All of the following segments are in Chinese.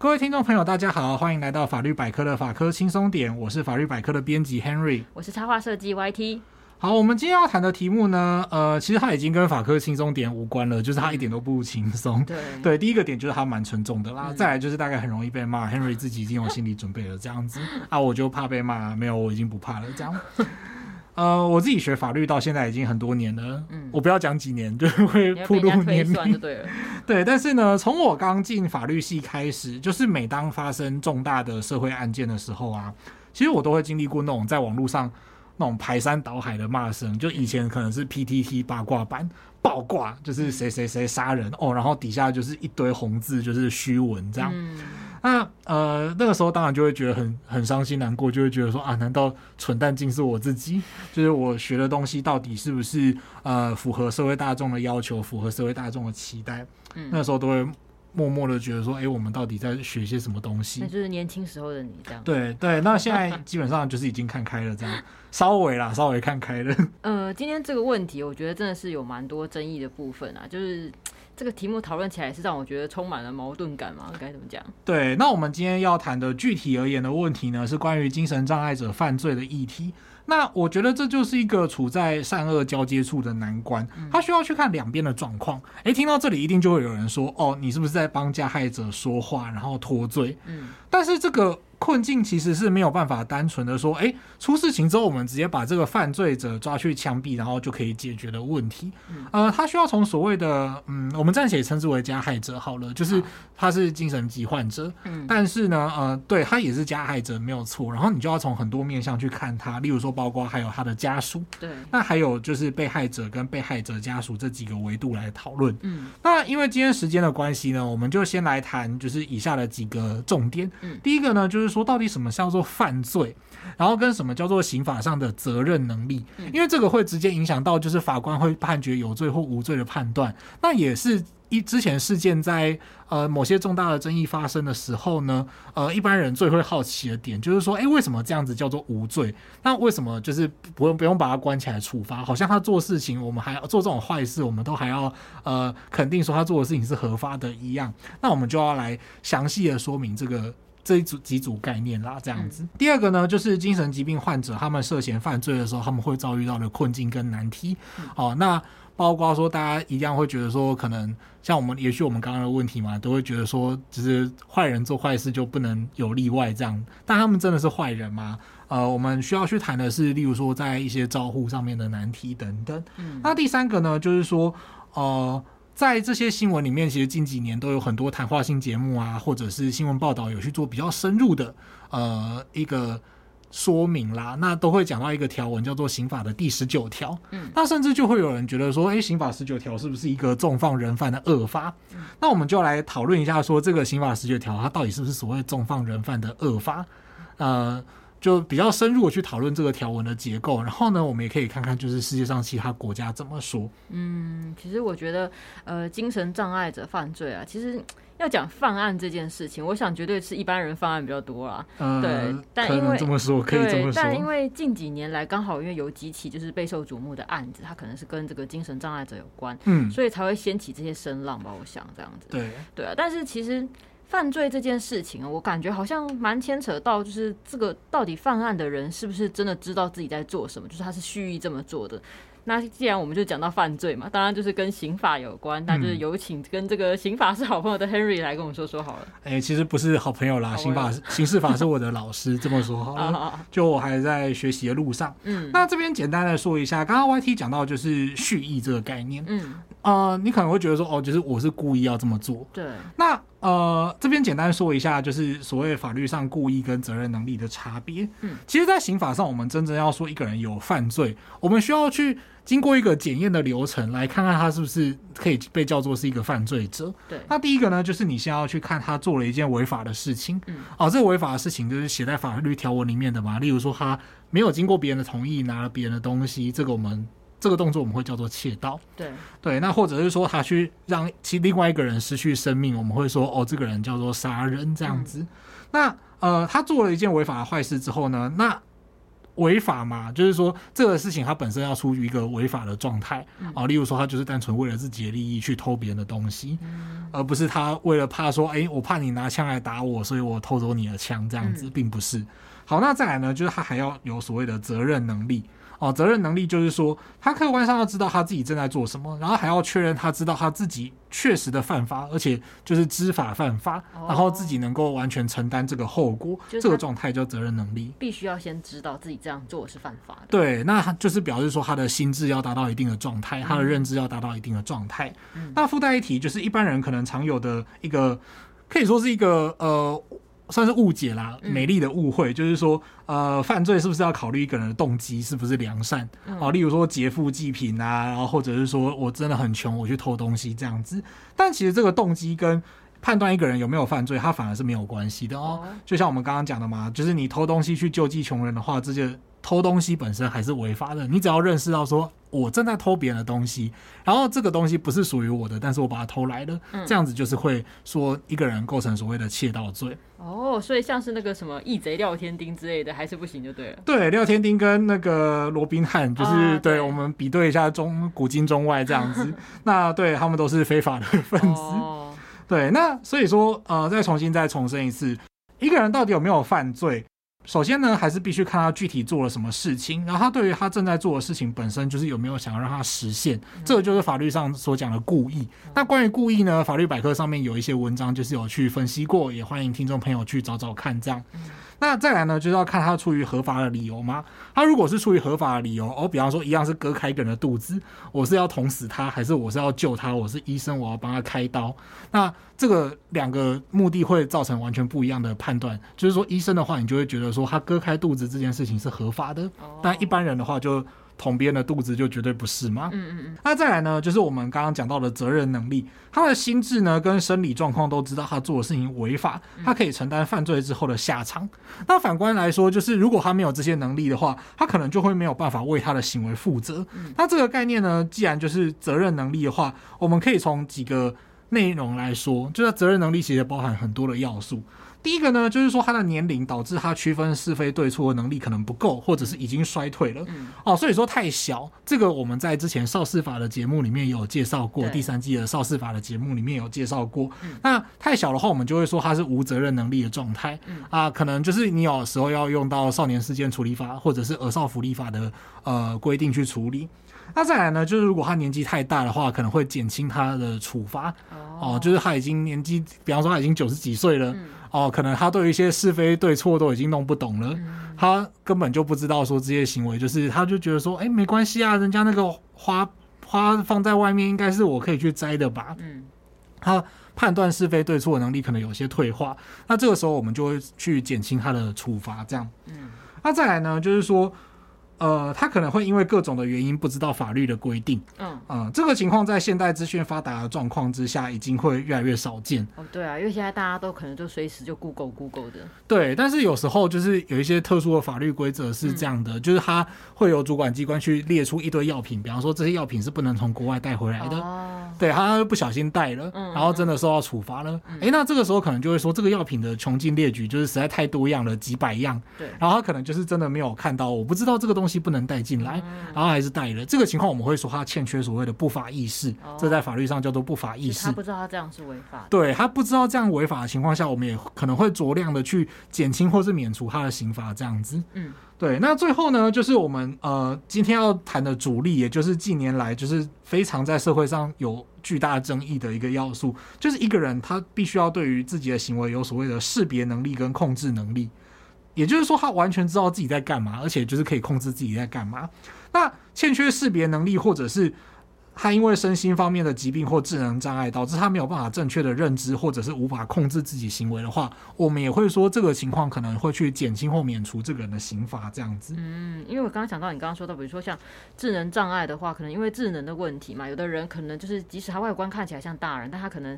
各位听众朋友，大家好，欢迎来到法律百科的法科轻松点，我是法律百科的编辑 Henry，我是插画设计 YT。好，我们今天要谈的题目呢，呃，其实它已经跟法科轻松点无关了，就是它一点都不轻松。对对，第一个点就是它蛮沉重的啦，嗯、再来就是大概很容易被骂，Henry 自己已经有心理准备了，这样子啊，我就怕被骂，没有，我已经不怕了，这样。呃，我自己学法律到现在已经很多年了，嗯，我不要讲几年，就会暴露年龄，对了。对，但是呢，从我刚进法律系开始，就是每当发生重大的社会案件的时候啊，其实我都会经历过那种在网络上那种排山倒海的骂声，就以前可能是 PTT 八卦版爆挂，就是谁谁谁杀人哦，然后底下就是一堆红字，就是虚文这样。嗯那呃，那个时候当然就会觉得很很伤心难过，就会觉得说啊，难道蠢蛋竟是我自己？就是我学的东西到底是不是呃符合社会大众的要求，符合社会大众的期待？嗯，那时候都会默默的觉得说，哎、欸，我们到底在学些什么东西？那就是年轻时候的你这样。对对，那现在基本上就是已经看开了，这样 稍微啦，稍微看开了。呃，今天这个问题，我觉得真的是有蛮多争议的部分啊，就是。这个题目讨论起来是让我觉得充满了矛盾感嘛？该怎么讲？对，那我们今天要谈的具体而言的问题呢，是关于精神障碍者犯罪的议题。那我觉得这就是一个处在善恶交接处的难关，他需要去看两边的状况。诶，听到这里一定就会有人说：“哦，你是不是在帮加害者说话，然后脱罪？”嗯，但是这个。困境其实是没有办法单纯的说，哎，出事情之后我们直接把这个犯罪者抓去枪毙，然后就可以解决的问题。呃，他需要从所谓的，嗯，我们暂且称之为加害者好了，就是他是精神疾患者，但是呢，呃，对他也是加害者没有错。然后你就要从很多面向去看他，例如说，包括还有他的家属，对，那还有就是被害者跟被害者家属这几个维度来讨论。嗯，那因为今天时间的关系呢，我们就先来谈就是以下的几个重点。嗯，第一个呢就是。说到底什么叫做犯罪，然后跟什么叫做刑法上的责任能力，因为这个会直接影响到就是法官会判决有罪或无罪的判断。那也是一之前事件在呃某些重大的争议发生的时候呢，呃一般人最会好奇的点就是说，哎，为什么这样子叫做无罪？那为什么就是不用不用把他关起来处罚？好像他做事情，我们还要做这种坏事，我们都还要呃肯定说他做的事情是合法的一样。那我们就要来详细的说明这个。这一组几组概念啦，这样子。第二个呢，就是精神疾病患者他们涉嫌犯罪的时候，他们会遭遇到的困境跟难题。哦，那包括说大家一样会觉得说，可能像我们，也许我们刚刚的问题嘛，都会觉得说，只是坏人做坏事就不能有例外这样。但他们真的是坏人吗？呃，我们需要去谈的是，例如说在一些照护上面的难题等等。那第三个呢，就是说，呃。在这些新闻里面，其实近几年都有很多谈话性节目啊，或者是新闻报道有去做比较深入的呃一个说明啦。那都会讲到一个条文叫做刑法的第十九条。嗯，那甚至就会有人觉得说，诶，刑法十九条是不是一个重放人犯的恶法？嗯，那我们就来讨论一下，说这个刑法十九条它到底是不是所谓重放人犯的恶法？呃。就比较深入的去讨论这个条文的结构，然后呢，我们也可以看看就是世界上其他国家怎么说。嗯，其实我觉得，呃，精神障碍者犯罪啊，其实要讲犯案这件事情，我想绝对是一般人犯案比较多啦。嗯、呃，对，但因为这么说可以这么说，但因为近几年来刚好因为有几起就是备受瞩目的案子，它可能是跟这个精神障碍者有关，嗯，所以才会掀起这些声浪吧。我想这样子。对，对啊，但是其实。犯罪这件事情啊，我感觉好像蛮牵扯到，就是这个到底犯案的人是不是真的知道自己在做什么，就是他是蓄意这么做的。那既然我们就讲到犯罪嘛，当然就是跟刑法有关，那就是有请跟这个刑法是好朋友的 Henry 来跟我们说说好了。哎、欸，其实不是好朋友啦，刑法刑事法是我的老师，这么说好了。就我还在学习的路上。嗯，那这边简单的说一下，刚刚 YT 讲到就是蓄意这个概念。嗯，呃，你可能会觉得说，哦，就是我是故意要这么做。对。那呃，这边简单说一下，就是所谓法律上故意跟责任能力的差别。嗯，其实，在刑法上，我们真正要说一个人有犯罪，我们需要去。经过一个检验的流程，来看看他是不是可以被叫做是一个犯罪者。对，那第一个呢，就是你先要去看他做了一件违法的事情。嗯，哦，这个违法的事情就是写在法律条文里面的嘛。例如说，他没有经过别人的同意拿了别人的东西，这个我们这个动作我们会叫做窃盗。对，对，那或者是说他去让其另外一个人失去生命，我们会说哦，这个人叫做杀人这样子。嗯、那呃，他做了一件违法的坏事之后呢，那违法嘛，就是说这个事情他本身要处于一个违法的状态啊。例如说，他就是单纯为了自己的利益去偷别人的东西，而不是他为了怕说，哎，我怕你拿枪来打我，所以我偷走你的枪这样子，并不是。好，那再来呢，就是他还要有所谓的责任能力。哦，责任能力就是说，他客观上要知道他自己正在做什么，然后还要确认他知道他自己确实的犯法，而且就是知法犯法，哦、然后自己能够完全承担这个后果，这个状态叫责任能力。必须要先知道自己这样做是犯法的。对，那就是表示说他的心智要达到一定的状态，他的认知要达到一定的状态。嗯、那附带一提，就是一般人可能常有的一个，可以说是一个呃。算是误解啦，美丽的误会，嗯、就是说，呃，犯罪是不是要考虑一个人的动机是不是良善？嗯、啊，例如说劫富济贫啊，然后或者是说我真的很穷，我去偷东西这样子。但其实这个动机跟判断一个人有没有犯罪，它反而是没有关系的哦。哦就像我们刚刚讲的嘛，就是你偷东西去救济穷人的话，这些。偷东西本身还是违法的，你只要认识到说，我正在偷别人的东西，然后这个东西不是属于我的，但是我把它偷来了，嗯、这样子就是会说一个人构成所谓的窃盗罪。哦，所以像是那个什么义贼廖天丁之类的，还是不行就对了。对，廖天丁跟那个罗宾汉，就是、啊、对，对我们比对一下中古今中外这样子，那对他们都是非法的分子。哦、对，那所以说，呃，再重新再重申一次，一个人到底有没有犯罪？首先呢，还是必须看他具体做了什么事情，然后他对于他正在做的事情本身，就是有没有想要让他实现，这个就是法律上所讲的故意。那关于故意呢，法律百科上面有一些文章就是有去分析过，也欢迎听众朋友去找找看，这样。那再来呢，就是要看他出于合法的理由吗？他如果是出于合法的理由，哦，比方说一样是割开一个人的肚子，我是要捅死他，还是我是要救他？我是医生，我要帮他开刀。那这个两个目的会造成完全不一样的判断。就是说，医生的话，你就会觉得说他割开肚子这件事情是合法的，但一般人的话就。捅别人的肚子就绝对不是吗？嗯嗯嗯。那再来呢，就是我们刚刚讲到的责任能力，他的心智呢跟生理状况都知道他做的事情违法，他可以承担犯罪之后的下场。那反观来说，就是如果他没有这些能力的话，他可能就会没有办法为他的行为负责。那这个概念呢，既然就是责任能力的话，我们可以从几个内容来说，就是责任能力其实包含很多的要素。第一个呢，就是说他的年龄导致他区分是非对错的能力可能不够，或者是已经衰退了。嗯、哦，所以说太小，这个我们在之前少司法的节目里面有介绍过，第三季的少司法的节目里面有介绍过。嗯、那太小的话，我们就会说他是无责任能力的状态。嗯、啊，可能就是你有时候要用到少年事件处理法或者是儿少福利法的呃规定去处理。那再来呢，就是如果他年纪太大的话，可能会减轻他的处罚。哦，哦，就是他已经年纪，比方说他已经九十几岁了。嗯哦，可能他对一些是非对错都已经弄不懂了，嗯、他根本就不知道说这些行为，就是他就觉得说，哎，没关系啊，人家那个花花放在外面，应该是我可以去摘的吧？嗯，他判断是非对错的能力可能有些退化，那这个时候我们就会去减轻他的处罚，这样。嗯，那再来呢，就是说。呃，他可能会因为各种的原因不知道法律的规定。嗯嗯、呃，这个情况在现代资讯发达的状况之下，已经会越来越少见。哦，对啊，因为现在大家都可能就随时就 Google Google 的。对，但是有时候就是有一些特殊的法律规则是这样的，嗯、就是他会有主管机关去列出一堆药品，比方说这些药品是不能从国外带回来的。哦，对，他不小心带了，嗯、然后真的受到处罚了。哎、嗯，那这个时候可能就会说这个药品的穷尽列举就是实在太多样了，几百样。对，然后他可能就是真的没有看到，我不知道这个东西。东西不能带进来，然后还是带了。这个情况我们会说他欠缺所谓的不法意识，这在法律上叫做不法意识。他不知道他这样是违法。对，他不知道这样违法的情况下，我们也可能会酌量的去减轻或是免除他的刑罚，这样子。嗯，对。那最后呢，就是我们呃今天要谈的主力，也就是近年来就是非常在社会上有巨大争议的一个要素，就是一个人他必须要对于自己的行为有所谓的识别能力跟控制能力。也就是说，他完全知道自己在干嘛，而且就是可以控制自己在干嘛。那欠缺识别能力，或者是他因为身心方面的疾病或智能障碍，导致他没有办法正确的认知，或者是无法控制自己行为的话，我们也会说这个情况可能会去减轻或免除这个人的刑罚，这样子。嗯，因为我刚刚讲到你刚刚说到，比如说像智能障碍的话，可能因为智能的问题嘛，有的人可能就是即使他外观看起来像大人，但他可能。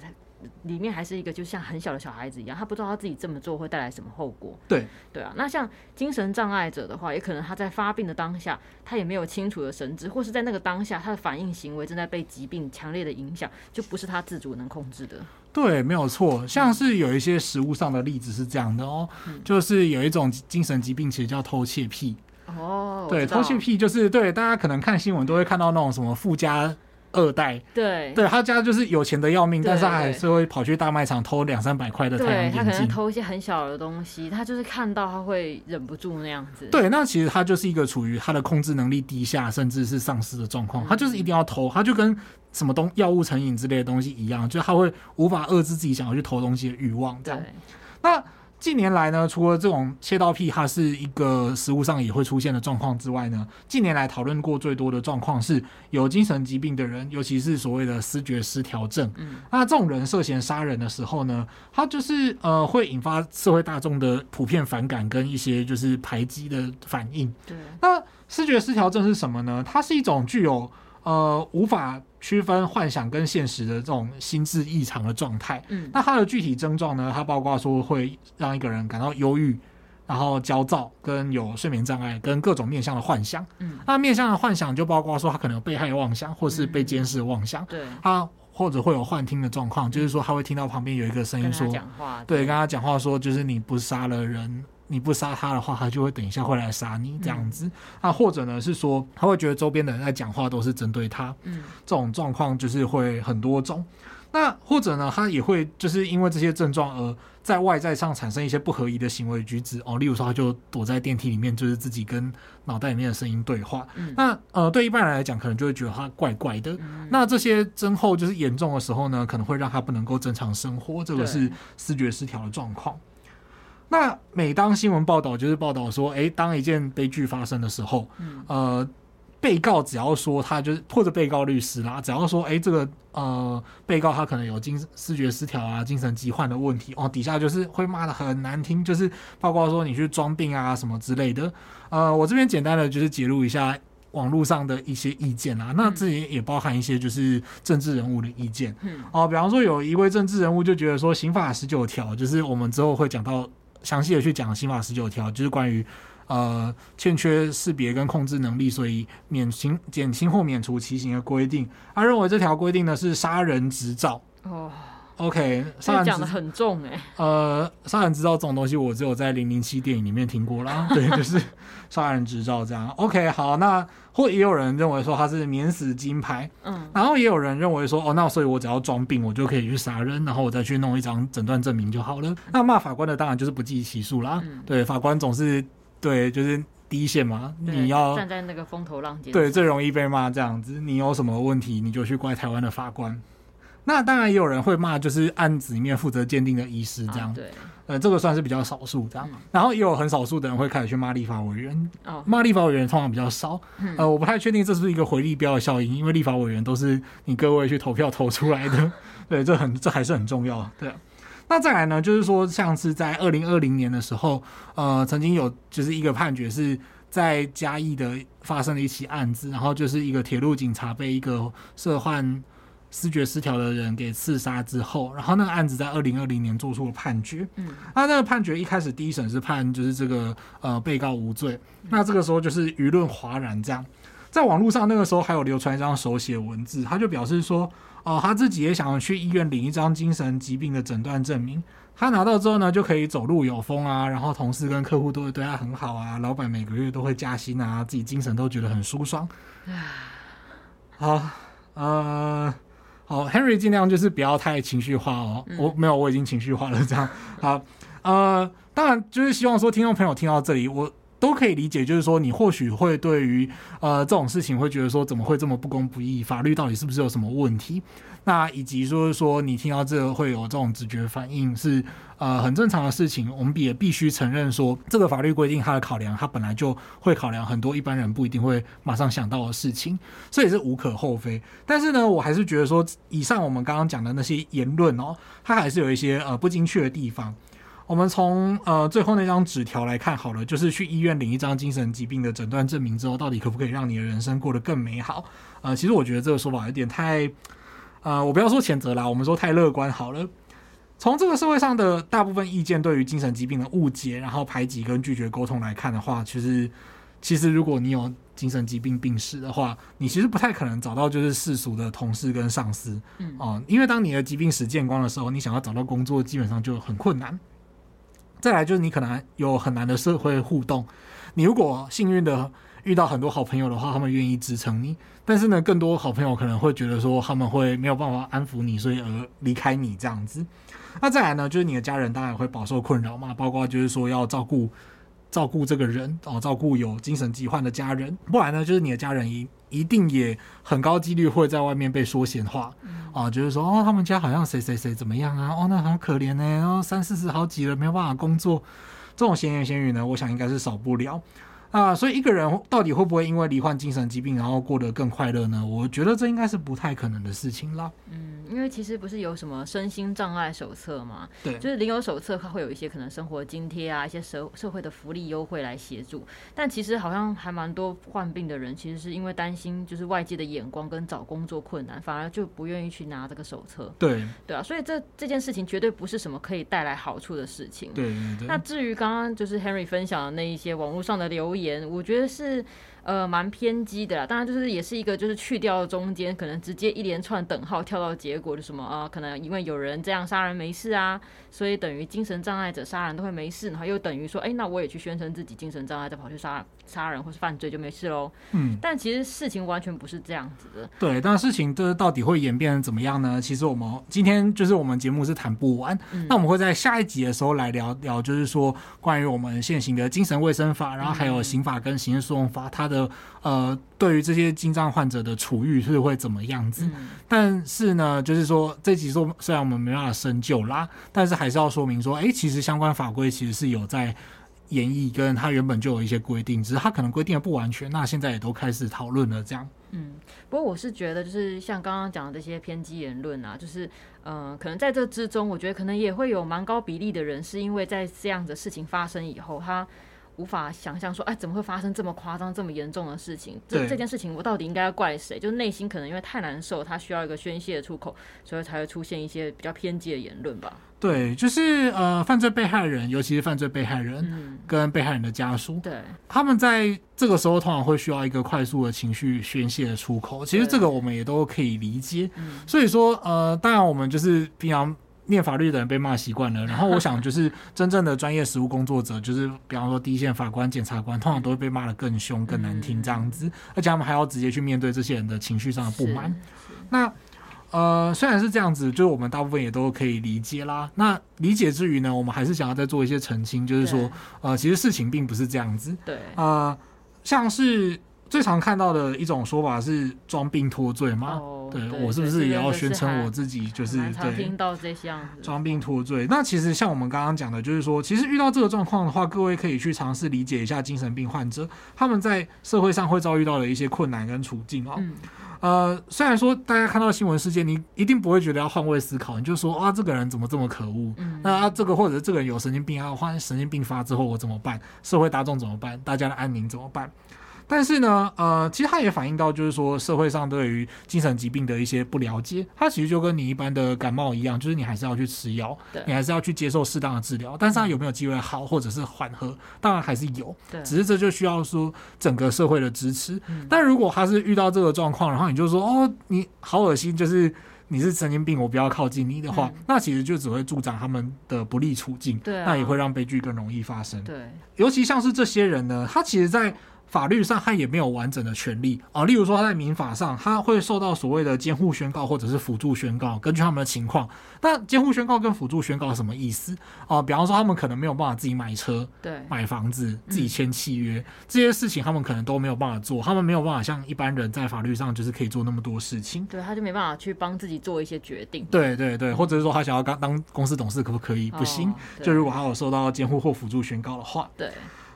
里面还是一个就像很小的小孩子一样，他不知道他自己这么做会带来什么后果。对对啊，那像精神障碍者的话，也可能他在发病的当下，他也没有清楚的神智，或是在那个当下，他的反应行为正在被疾病强烈的影响，就不是他自主能控制的。对，没有错。像是有一些食物上的例子是这样的哦，嗯、就是有一种精神疾病，其实叫偷窃癖。哦，对，偷窃癖就是对大家可能看新闻都会看到那种什么富家。二代，对，对他家就是有钱的要命，但是他还是会跑去大卖场偷两三百块的太阳眼镜。他可能偷一些很小的东西，他就是看到他会忍不住那样子。对，那其实他就是一个处于他的控制能力低下，甚至是丧失的状况。他就是一定要偷，他就跟什么东药物成瘾之类的东西一样，就他会无法遏制自己想要去偷东西的欲望。这样，那。近年来呢，除了这种切刀癖，它是一个食物上也会出现的状况之外呢，近年来讨论过最多的状况是有精神疾病的人，尤其是所谓的思觉失调症。嗯，那这种人涉嫌杀人的时候呢，他就是呃会引发社会大众的普遍反感跟一些就是排挤的反应。对，那思觉失调症是什么呢？它是一种具有呃无法。区分幻想跟现实的这种心智异常的状态，嗯，那它的具体症状呢？它包括说会让一个人感到忧郁，然后焦躁，跟有睡眠障碍，跟各种面向的幻想，嗯，那面向的幻想就包括说他可能有被害妄想，或是被监视的妄想，对、嗯，他或者会有幻听的状况，就是说他会听到旁边有一个声音说，对，跟他讲话说，就是你不杀了人。你不杀他的话，他就会等一下会来杀你这样子。那、嗯啊、或者呢是说，他会觉得周边的人在讲话都是针对他。嗯，这种状况就是会很多种。那或者呢，他也会就是因为这些症状而在外在上产生一些不合宜的行为举止哦。例如说，他就躲在电梯里面，就是自己跟脑袋里面的声音对话。嗯、那呃，对一般人来讲，可能就会觉得他怪怪的。嗯、那这些症候就是严重的时候呢，可能会让他不能够正常生活。这个是视觉失调的状况。那每当新闻报道就是报道说，诶，当一件悲剧发生的时候，嗯、呃，被告只要说他就是或者被告律师啦，只要说，诶，这个呃，被告他可能有精视觉失调啊、精神疾患的问题哦，底下就是会骂的很难听，就是包括说你去装病啊什么之类的。呃，我这边简单的就是揭露一下网络上的一些意见啦，那这里也包含一些就是政治人物的意见。嗯，哦，比方说有一位政治人物就觉得说，刑法十九条就是我们之后会讲到。详细的去讲刑法十九条，就是关于呃欠缺识别跟控制能力，所以免刑减轻或免除其刑的规定。他认为这条规定呢是杀人执照哦。OK，杀人讲得很重哎、欸。呃，杀人执照这种东西，我只有在零零七电影里面听过啦。对，就是杀人执照这样。OK，好，那或也有人认为说他是免死金牌，嗯，然后也有人认为说，哦，那所以我只要装病，我就可以去杀人，然后我再去弄一张诊断证明就好了。那骂法官的当然就是不计其数啦。嗯、对，法官总是对，就是第一线嘛，你要站在那个风头浪尖，对，最容易被骂这样子。你有什么问题，你就去怪台湾的法官。那当然也有人会骂，就是案子里面负责鉴定的医师这样，啊、对，呃，这个算是比较少数这样。嗯、然后也有很少数的人会开始去骂立法委员，哦，骂立法委员通常比较少，嗯、呃，我不太确定这是一个回力镖的效应，因为立法委员都是你各位去投票投出来的，对，这很这还是很重要，对。那再来呢，就是说像是在二零二零年的时候，呃，曾经有就是一个判决是在嘉义的发生了一起案子，然后就是一个铁路警察被一个涉患。思觉失调的人给刺杀之后，然后那个案子在二零二零年做出了判决。嗯，那那个判决一开始第一审是判就是这个呃被告无罪。那这个时候就是舆论哗然，这样在网络上那个时候还有流传一张手写文字，他就表示说，哦、呃，他自己也想要去医院领一张精神疾病的诊断证明。他拿到之后呢，就可以走路有风啊，然后同事跟客户都会对他很好啊，老板每个月都会加薪啊，自己精神都觉得很舒爽。好，呃。好，Henry 尽量就是不要太情绪化哦。嗯、我没有，我已经情绪化了。这样好，呃，当然就是希望说听众朋友听到这里，我都可以理解，就是说你或许会对于呃这种事情会觉得说怎么会这么不公不义，法律到底是不是有什么问题？那以及说说你听到这个会有这种直觉反应是呃很正常的事情，我们也必须承认说这个法律规定它的考量，它本来就会考量很多一般人不一定会马上想到的事情，所以是无可厚非。但是呢，我还是觉得说以上我们刚刚讲的那些言论哦，它还是有一些呃不精确的地方。我们从呃最后那张纸条来看好了，就是去医院领一张精神疾病的诊断证明之后，到底可不可以让你的人生过得更美好？呃，其实我觉得这个说法有点太。呃，我不要说谴责啦，我们说太乐观好了。从这个社会上的大部分意见对于精神疾病的误解，然后排挤跟拒绝沟通来看的话，其实，其实如果你有精神疾病病史的话，你其实不太可能找到就是世俗的同事跟上司，嗯，哦、呃，因为当你的疾病史见光的时候，你想要找到工作基本上就很困难。再来就是你可能有很难的社会互动。你如果幸运的遇到很多好朋友的话，他们愿意支撑你。但是呢，更多好朋友可能会觉得说他们会没有办法安抚你，所以而离开你这样子。那再来呢，就是你的家人当然会饱受困扰嘛，包括就是说要照顾照顾这个人哦，照顾有精神疾患的家人，不然呢，就是你的家人一一定也很高几率会在外面被说闲话。啊，就是说哦，他们家好像谁谁谁怎么样啊，哦，那好可怜呢，然后三四十好几了，没有办法工作，这种闲言闲语呢，我想应该是少不了。啊，所以一个人到底会不会因为罹患精神疾病，然后过得更快乐呢？我觉得这应该是不太可能的事情啦。嗯，因为其实不是有什么身心障碍手册嘛？对，就是领有手册，它会有一些可能生活津贴啊，一些社社会的福利优惠来协助。但其实好像还蛮多患病的人，其实是因为担心就是外界的眼光跟找工作困难，反而就不愿意去拿这个手册。对，对啊，所以这这件事情绝对不是什么可以带来好处的事情。对对对。那至于刚刚就是 Henry 分享的那一些网络上的留言。我觉得是。呃，蛮偏激的啦，当然就是也是一个，就是去掉中间，可能直接一连串等号跳到结果，就什么啊，可能因为有人这样杀人没事啊，所以等于精神障碍者杀人都会没事，然后又等于说，哎、欸，那我也去宣称自己精神障碍，再跑去杀杀人或是犯罪就没事喽。嗯，但其实事情完全不是这样子的。对，但事情这到底会演变成怎么样呢？其实我们今天就是我们节目是谈不完，嗯、那我们会在下一集的时候来聊聊，就是说关于我们现行的精神卫生法，然后还有刑法跟刑事诉讼法，它的呃。对于这些精障患者的处遇是会怎么样子？嗯、但是呢，就是说这集说虽然我们没办法深究啦，但是还是要说明说，哎，其实相关法规其实是有在演绎，跟它原本就有一些规定，只是它可能规定的不完全。那现在也都开始讨论了，这样。嗯，不过我是觉得，就是像刚刚讲的这些偏激言论啊，就是嗯、呃，可能在这之中，我觉得可能也会有蛮高比例的人，是因为在这样的事情发生以后，他。无法想象说，哎，怎么会发生这么夸张、这么严重的事情？这这件事情，我到底应该要怪谁？就是内心可能因为太难受，他需要一个宣泄的出口，所以才会出现一些比较偏激的言论吧。对，就是呃，犯罪被害人，尤其是犯罪被害人跟被害人的家属，嗯、对，他们在这个时候通常会需要一个快速的情绪宣泄的出口。其实这个我们也都可以理解。所以说，呃，当然我们就是平常。念法律的人被骂习惯了，然后我想就是 真正的专业实务工作者，就是比方说第一线法官、检察官，通常都会被骂的更凶、更难听这样子，而且他们还要直接去面对这些人的情绪上的不满。那呃，虽然是这样子，就是我们大部分也都可以理解啦。那理解之余呢，我们还是想要再做一些澄清，就是说，呃，其实事情并不是这样子。对，呃，像是。最常看到的一种说法是装病脱罪吗？哦、对，对我是不是也要宣称我自己就是对？听到这些装病脱罪。那其实像我们刚刚讲的，就是说，其实遇到这个状况的话，各位可以去尝试理解一下精神病患者他们在社会上会遭遇到的一些困难跟处境哦。嗯、呃，虽然说大家看到新闻事件，你一定不会觉得要换位思考，你就说啊，这个人怎么这么可恶？嗯、那啊，这个或者这个人有神经病啊，患神经病发之后我怎么办？社会大众怎么办？大家的安宁怎么办？但是呢，呃，其实它也反映到，就是说社会上对于精神疾病的一些不了解。它其实就跟你一般的感冒一样，就是你还是要去吃药，你还是要去接受适当的治疗。但是它有没有机会好，或者是缓和，当然还是有。对只是这就需要说整个社会的支持。嗯、但如果他是遇到这个状况，然后你就说哦，你好恶心，就是你是神经病，我不要靠近你的话，嗯、那其实就只会助长他们的不利处境。对、啊，那也会让悲剧更容易发生。对，尤其像是这些人呢，他其实，在法律上他也没有完整的权利啊，例如说他在民法上他会受到所谓的监护宣告或者是辅助宣告，根据他们的情况。那监护宣告跟辅助宣告什么意思啊？比方说他们可能没有办法自己买车、对，买房子、自己签契约、嗯、这些事情，他们可能都没有办法做，他们没有办法像一般人在法律上就是可以做那么多事情。对，他就没办法去帮自己做一些决定。对对对，或者是说他想要当当公司董事可不可以？不行。哦、就如果他有受到监护或辅助宣告的话，对。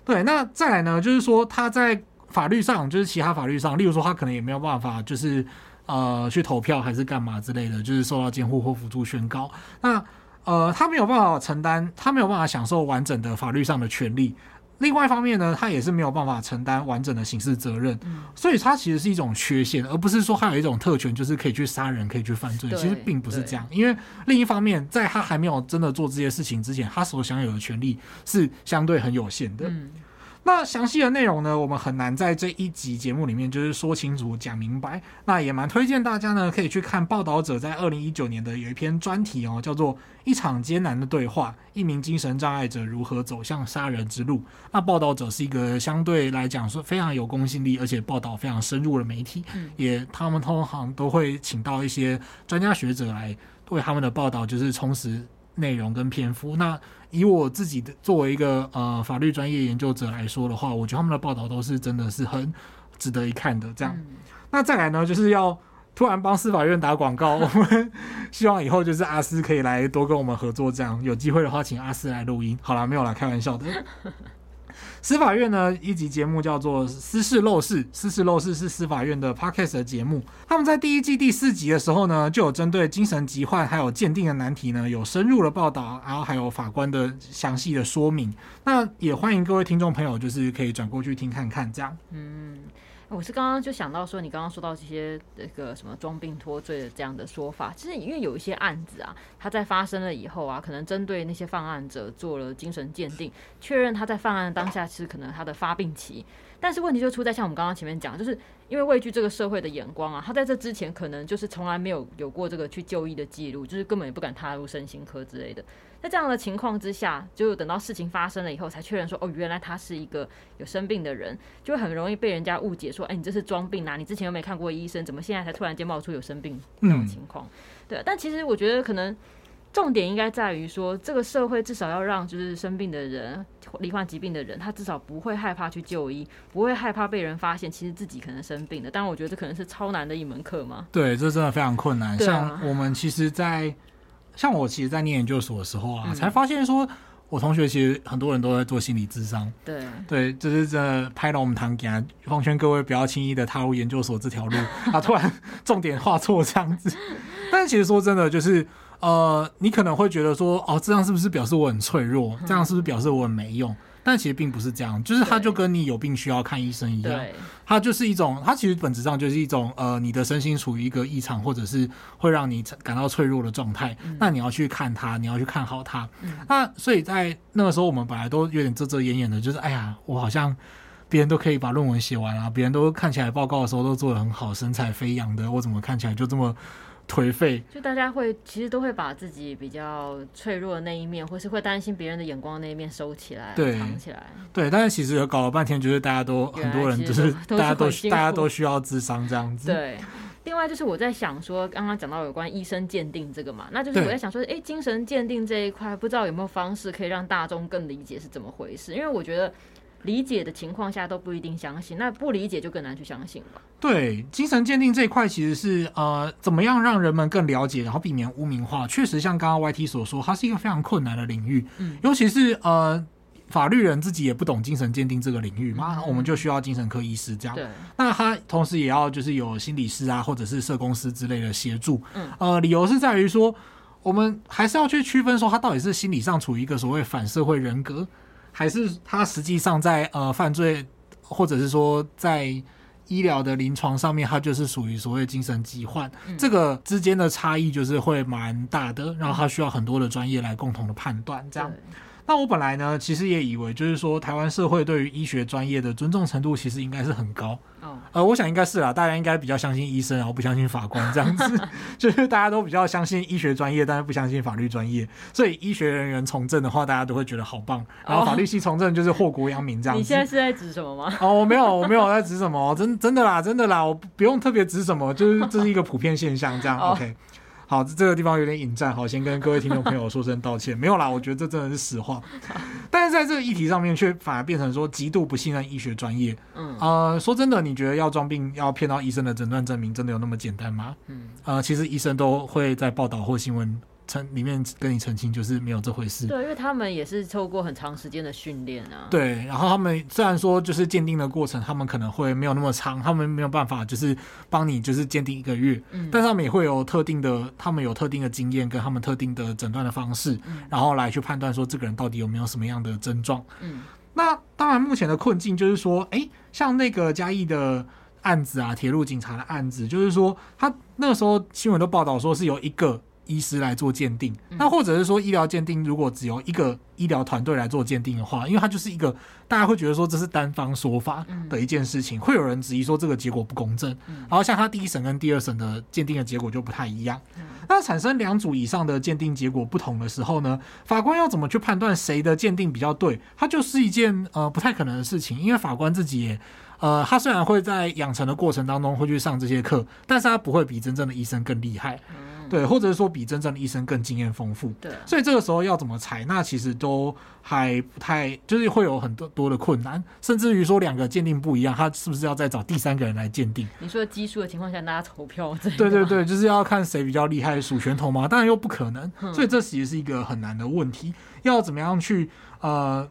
对，那再来呢？就是说他在法律上，就是其他法律上，例如说他可能也没有办法，就是呃去投票还是干嘛之类的，就是受到监护或辅助宣告。那呃他没有办法承担，他没有办法享受完整的法律上的权利。另外一方面呢，他也是没有办法承担完整的刑事责任。嗯，所以他其实是一种缺陷，而不是说他有一种特权，就是可以去杀人，可以去犯罪。其实并不是这样，因为另一方面，在他还没有真的做这些事情之前，他所享有的权利是相对很有限的。嗯那详细的内容呢，我们很难在这一集节目里面就是说清楚、讲明白。那也蛮推荐大家呢，可以去看报道者在二零一九年的有一篇专题哦，叫做《一场艰难的对话：一名精神障碍者如何走向杀人之路》。那报道者是一个相对来讲说非常有公信力，而且报道非常深入的媒体，也他们通常都会请到一些专家学者来为他们的报道就是充实内容跟篇幅。那以我自己的作为一个呃法律专业研究者来说的话，我觉得他们的报道都是真的是很值得一看的。这样，嗯、那再来呢，就是要突然帮司法院打广告，我们希望以后就是阿斯可以来多跟我们合作，这样有机会的话，请阿斯来录音。好啦，没有啦，开玩笑的。司法院呢，一集节目叫做《私事陋室》，《私事陋室》是司法院的 Podcast 的节目。他们在第一季第四集的时候呢，就有针对精神疾患还有鉴定的难题呢，有深入的报道，然后还有法官的详细的说明。那也欢迎各位听众朋友，就是可以转过去听看看，这样。嗯。我是刚刚就想到说，你刚刚说到这些那个什么装病脱罪的这样的说法，其实因为有一些案子啊，它在发生了以后啊，可能针对那些犯案者做了精神鉴定，确认他在犯案当下是可能他的发病期。但是问题就出在像我们刚刚前面讲，就是因为畏惧这个社会的眼光啊，他在这之前可能就是从来没有有过这个去就医的记录，就是根本也不敢踏入身心科之类的。在这样的情况之下，就等到事情发生了以后，才确认说，哦，原来他是一个有生病的人，就会很容易被人家误解说，哎，你这是装病啊，你之前又没看过医生，怎么现在才突然间冒出有生病这种情况？对，但其实我觉得可能。重点应该在于说，这个社会至少要让就是生病的人、罹患疾病的人，他至少不会害怕去就医，不会害怕被人发现其实自己可能生病的。但我觉得这可能是超难的一门课嘛。对，这真的非常困难。啊、像我们其实在，在像我其实，在念研究所的时候啊，嗯、才发现说，我同学其实很多人都在做心理智商。对对，就是这拍了我们堂讲，奉劝各位不要轻易的踏入研究所这条路啊！突然 重点画错这样子，但其实说真的，就是。呃，你可能会觉得说，哦，这样是不是表示我很脆弱？这样是不是表示我很没用？但其实并不是这样，就是它就跟你有病需要看医生一样，它就是一种，它其实本质上就是一种，呃，你的身心处于一个异常，或者是会让你感到脆弱的状态，那你要去看它，你要去看好它。那所以在那个时候，我们本来都有点遮遮掩掩的，就是，哎呀，我好像别人都可以把论文写完啊，别人都看起来报告的时候都做得很好，神采飞扬的，我怎么看起来就这么？颓废，就大家会其实都会把自己比较脆弱的那一面，或是会担心别人的眼光的那一面收起来，对，藏起来。对，但是其实搞了半天，就是大家都很多人就是大家都大家都需要智商这样子。对，另外就是我在想说，刚刚讲到有关医生鉴定这个嘛，那就是我在想说，哎，精神鉴定这一块，不知道有没有方式可以让大众更理解是怎么回事？因为我觉得。理解的情况下都不一定相信，那不理解就更难去相信了。对，精神鉴定这一块其实是呃，怎么样让人们更了解，然后避免污名化。确实，像刚刚 YT 所说，它是一个非常困难的领域。嗯，尤其是呃，法律人自己也不懂精神鉴定这个领域嘛，嗯、我们就需要精神科医师这样。对，那他同时也要就是有心理师啊，或者是社工师之类的协助。嗯，呃，理由是在于说，我们还是要去区分说，他到底是心理上处于一个所谓反社会人格。还是他实际上在呃犯罪，或者是说在医疗的临床上面，他就是属于所谓精神疾患，嗯、这个之间的差异就是会蛮大的，然后他需要很多的专业来共同的判断这样。那我本来呢，其实也以为就是说，台湾社会对于医学专业的尊重程度，其实应该是很高。哦，呃，我想应该是啦，大家应该比较相信医生，然后不相信法官这样子，就是大家都比较相信医学专业，但是不相信法律专业。所以医学人员从政的话，大家都会觉得好棒。然后法律系从政就是祸国殃民这样子。你现在是在指什么吗？哦，我没有，我没有在指什么，真真的啦，真的啦，我不用特别指什么，就是这是一个普遍现象这样。OK。好，这个地方有点引战，好，先跟各位听众朋友说声道歉。没有啦，我觉得这真的是实话。但是在这个议题上面，却反而变成说极度不信任医学专业。嗯，呃，说真的，你觉得要装病要骗到医生的诊断证明，真的有那么简单吗？嗯，呃，其实医生都会在报道或新闻。澄里面跟你澄清，就是没有这回事。对，因为他们也是透过很长时间的训练啊。对，然后他们虽然说就是鉴定的过程，他们可能会没有那么长，他们没有办法就是帮你就是鉴定一个月，嗯，但是他们也会有特定的，他们有特定的经验跟他们特定的诊断的方式，嗯，然后来去判断说这个人到底有没有什么样的症状。嗯，那当然目前的困境就是说，哎，像那个嘉义的案子啊，铁路警察的案子，就是说他那个时候新闻都报道说是有一个。医师来做鉴定，那或者是说医疗鉴定如果只有一个医疗团队来做鉴定的话，因为它就是一个大家会觉得说这是单方说法的一件事情，会有人质疑说这个结果不公正。然后像他第一审跟第二审的鉴定的结果就不太一样。那产生两组以上的鉴定结果不同的时候呢，法官要怎么去判断谁的鉴定比较对？它就是一件呃不太可能的事情，因为法官自己也呃，他虽然会在养成的过程当中会去上这些课，但是他不会比真正的医生更厉害。对，或者是说比真正的医生更经验丰富，对，所以这个时候要怎么采纳，其实都还不太，就是会有很多多的困难，甚至于说两个鉴定不一样，他是不是要再找第三个人来鉴定？你说基数的情况下，大家投票？对对对，就是要看谁比较厉害，数拳头吗？当然又不可能，所以这其实是一个很难的问题，要怎么样去呃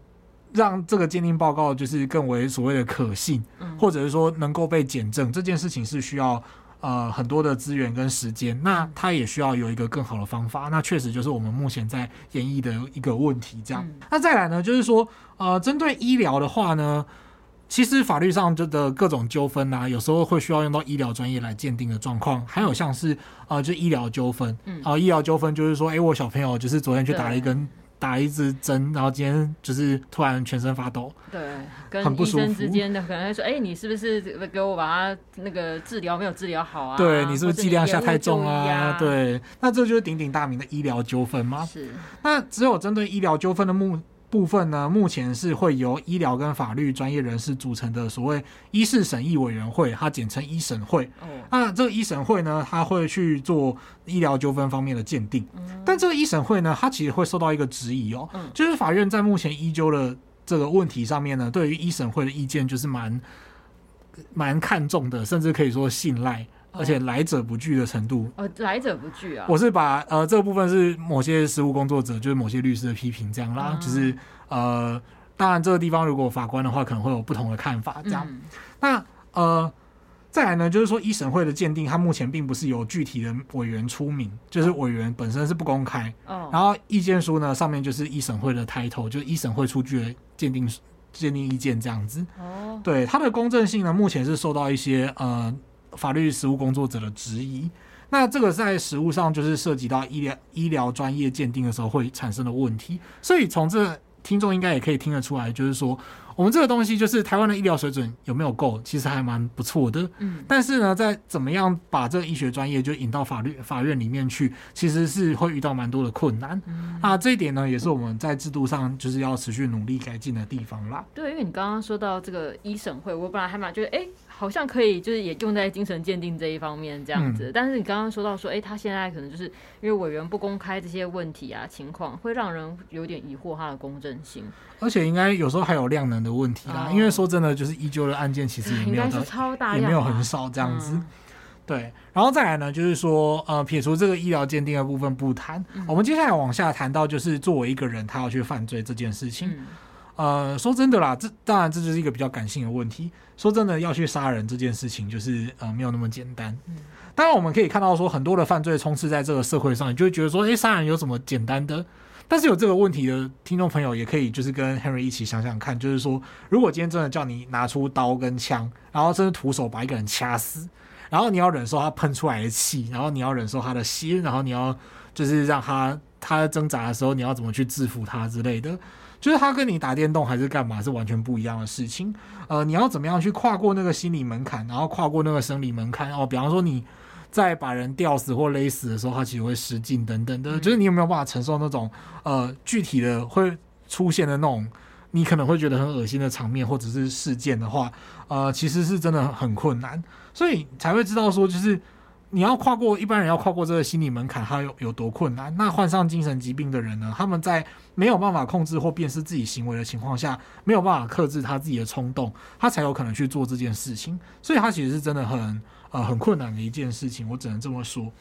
让这个鉴定报告就是更为所谓的可信，或者是说能够被检证，这件事情是需要。呃，很多的资源跟时间，那他也需要有一个更好的方法。那确实就是我们目前在演绎的一个问题。这样，嗯、那再来呢，就是说，呃，针对医疗的话呢，其实法律上就的各种纠纷啊，有时候会需要用到医疗专业来鉴定的状况。还有像是呃，就医疗纠纷，啊、嗯呃，医疗纠纷就是说，哎、欸，我小朋友就是昨天去打了一根。打一支针，然后今天就是突然全身发抖，对，跟医生之间的可能会说，哎、欸，你是不是给我把它那个治疗没有治疗好啊？对，你是不是剂量下太重啊？啊对，那这就是鼎鼎大名的医疗纠纷吗？是。那只有针对医疗纠纷的目。部分呢，目前是会由医疗跟法律专业人士组成的所谓医事审议委员会，它简称医审会。哦，那这个医审会呢，它会去做医疗纠纷方面的鉴定。但这个医审会呢，它其实会受到一个质疑哦，就是法院在目前医纠的这个问题上面呢，对于医审会的意见就是蛮蛮看重的，甚至可以说信赖。而且来者不拒的程度，呃，来者不拒啊。我是把呃这个部分是某些实务工作者，就是某些律师的批评这样啦，就是呃，当然这个地方如果法官的话可能会有不同的看法这样。那呃，再来呢，就是说一审会的鉴定，它目前并不是由具体的委员出名，就是委员本身是不公开。哦。然后意见书呢，上面就是一审会的 title，就是一审会出具的鉴定鉴定意见这样子。哦。对它的公正性呢，目前是受到一些呃。法律实务工作者的质疑，那这个在实务上就是涉及到医疗医疗专业鉴定的时候会产生的问题，所以从这听众应该也可以听得出来，就是说。我们这个东西就是台湾的医疗水准有没有够，其实还蛮不错的。嗯，但是呢，在怎么样把这个医学专业就引到法律法院里面去，其实是会遇到蛮多的困难。嗯，啊，这一点呢，也是我们在制度上就是要持续努力改进的地方啦。对，因为你刚刚说到这个医审会，我本来还蛮觉得，哎，好像可以就是也用在精神鉴定这一方面这样子。嗯，但是你刚刚说到说，哎，他现在可能就是因为委员不公开这些问题啊情况，会让人有点疑惑他的公正性。而且应该有时候还有量能的问题啦，因为说真的，就是依旧的案件其实也没有的，也没有很少这样子。对，然后再来呢，就是说，呃，撇除这个医疗鉴定的部分不谈，我们接下来往下谈到，就是作为一个人，他要去犯罪这件事情。呃，说真的啦，这当然这就是一个比较感性的问题。说真的，要去杀人这件事情，就是呃没有那么简单。当然我们可以看到说，很多的犯罪充斥在这个社会上，你就会觉得说，诶，杀人有什么简单的？但是有这个问题的听众朋友也可以就是跟 Henry 一起想想看，就是说，如果今天真的叫你拿出刀跟枪，然后真的徒手把一个人掐死，然后你要忍受他喷出来的气，然后你要忍受他的血，然后你要就是让他他挣扎的时候，你要怎么去制服他之类的，就是他跟你打电动还是干嘛是完全不一样的事情。呃，你要怎么样去跨过那个心理门槛，然后跨过那个生理门槛哦，比方说你。在把人吊死或勒死的时候，他其实会失禁等等的，嗯、就是你有没有办法承受那种呃具体的会出现的那种你可能会觉得很恶心的场面或者是事件的话，呃，其实是真的很困难，所以才会知道说，就是你要跨过一般人要跨过这个心理门槛，他有有多困难。那患上精神疾病的人呢，他们在没有办法控制或辨识自己行为的情况下，没有办法克制他自己的冲动，他才有可能去做这件事情。所以他其实是真的很。呃，很困难的一件事情，我只能这么说。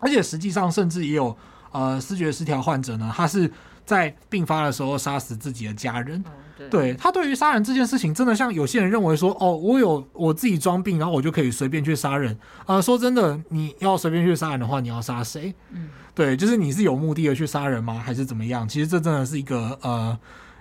而且实际上，甚至也有呃视觉失调患者呢，他是在病发的时候杀死自己的家人。哦、对，对他对于杀人这件事情，真的像有些人认为说，哦，我有我自己装病，然后我就可以随便去杀人。呃，说真的，你要随便去杀人的话，你要杀谁？嗯，对，就是你是有目的的去杀人吗？还是怎么样？其实这真的是一个呃。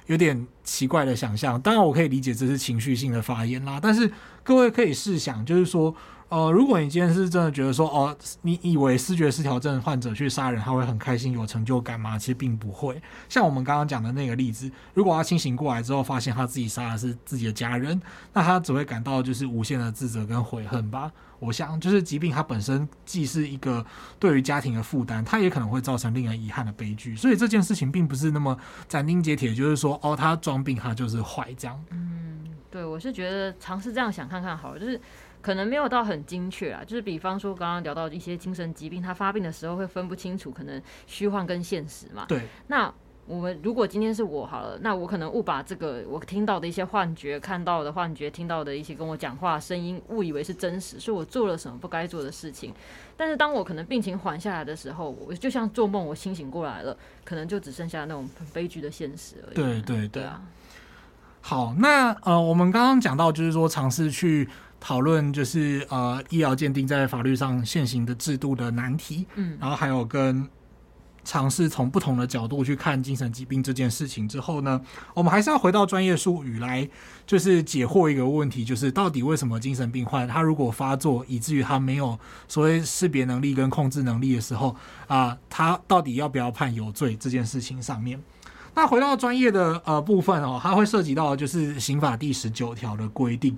有点奇怪的想象，当然我可以理解这是情绪性的发言啦。但是各位可以试想，就是说，呃，如果你今天是真的觉得说，哦，你以为视觉失调症患者去杀人他会很开心有成就感吗？其实并不会。像我们刚刚讲的那个例子，如果他清醒过来之后发现他自己杀的是自己的家人，那他只会感到就是无限的自责跟悔恨吧。我想，就是疾病它本身既是一个对于家庭的负担，它也可能会造成令人遗憾的悲剧。所以这件事情并不是那么斩钉截铁，就是说，哦，他装病他就是坏这样。嗯，对，我是觉得尝试这样想看看好了，就是可能没有到很精确啊。就是比方说刚刚聊到一些精神疾病，他发病的时候会分不清楚可能虚幻跟现实嘛。对，那。我们如果今天是我好了，那我可能误把这个我听到的一些幻觉、看到的幻觉、听到的一些跟我讲话声音误以为是真实，所以我做了什么不该做的事情。但是当我可能病情缓下来的时候，我就像做梦，我清醒过来了，可能就只剩下那种很悲剧的现实而已。对对对，对啊。好，那呃，我们刚刚讲到就是说尝试去讨论就是呃医疗鉴定在法律上现行的制度的难题，嗯，然后还有跟。尝试从不同的角度去看精神疾病这件事情之后呢，我们还是要回到专业术语来，就是解惑一个问题，就是到底为什么精神病患他如果发作，以至于他没有所谓识别能力跟控制能力的时候啊，他到底要不要判有罪这件事情上面？那回到专业的呃部分哦，它会涉及到就是刑法第十九条的规定。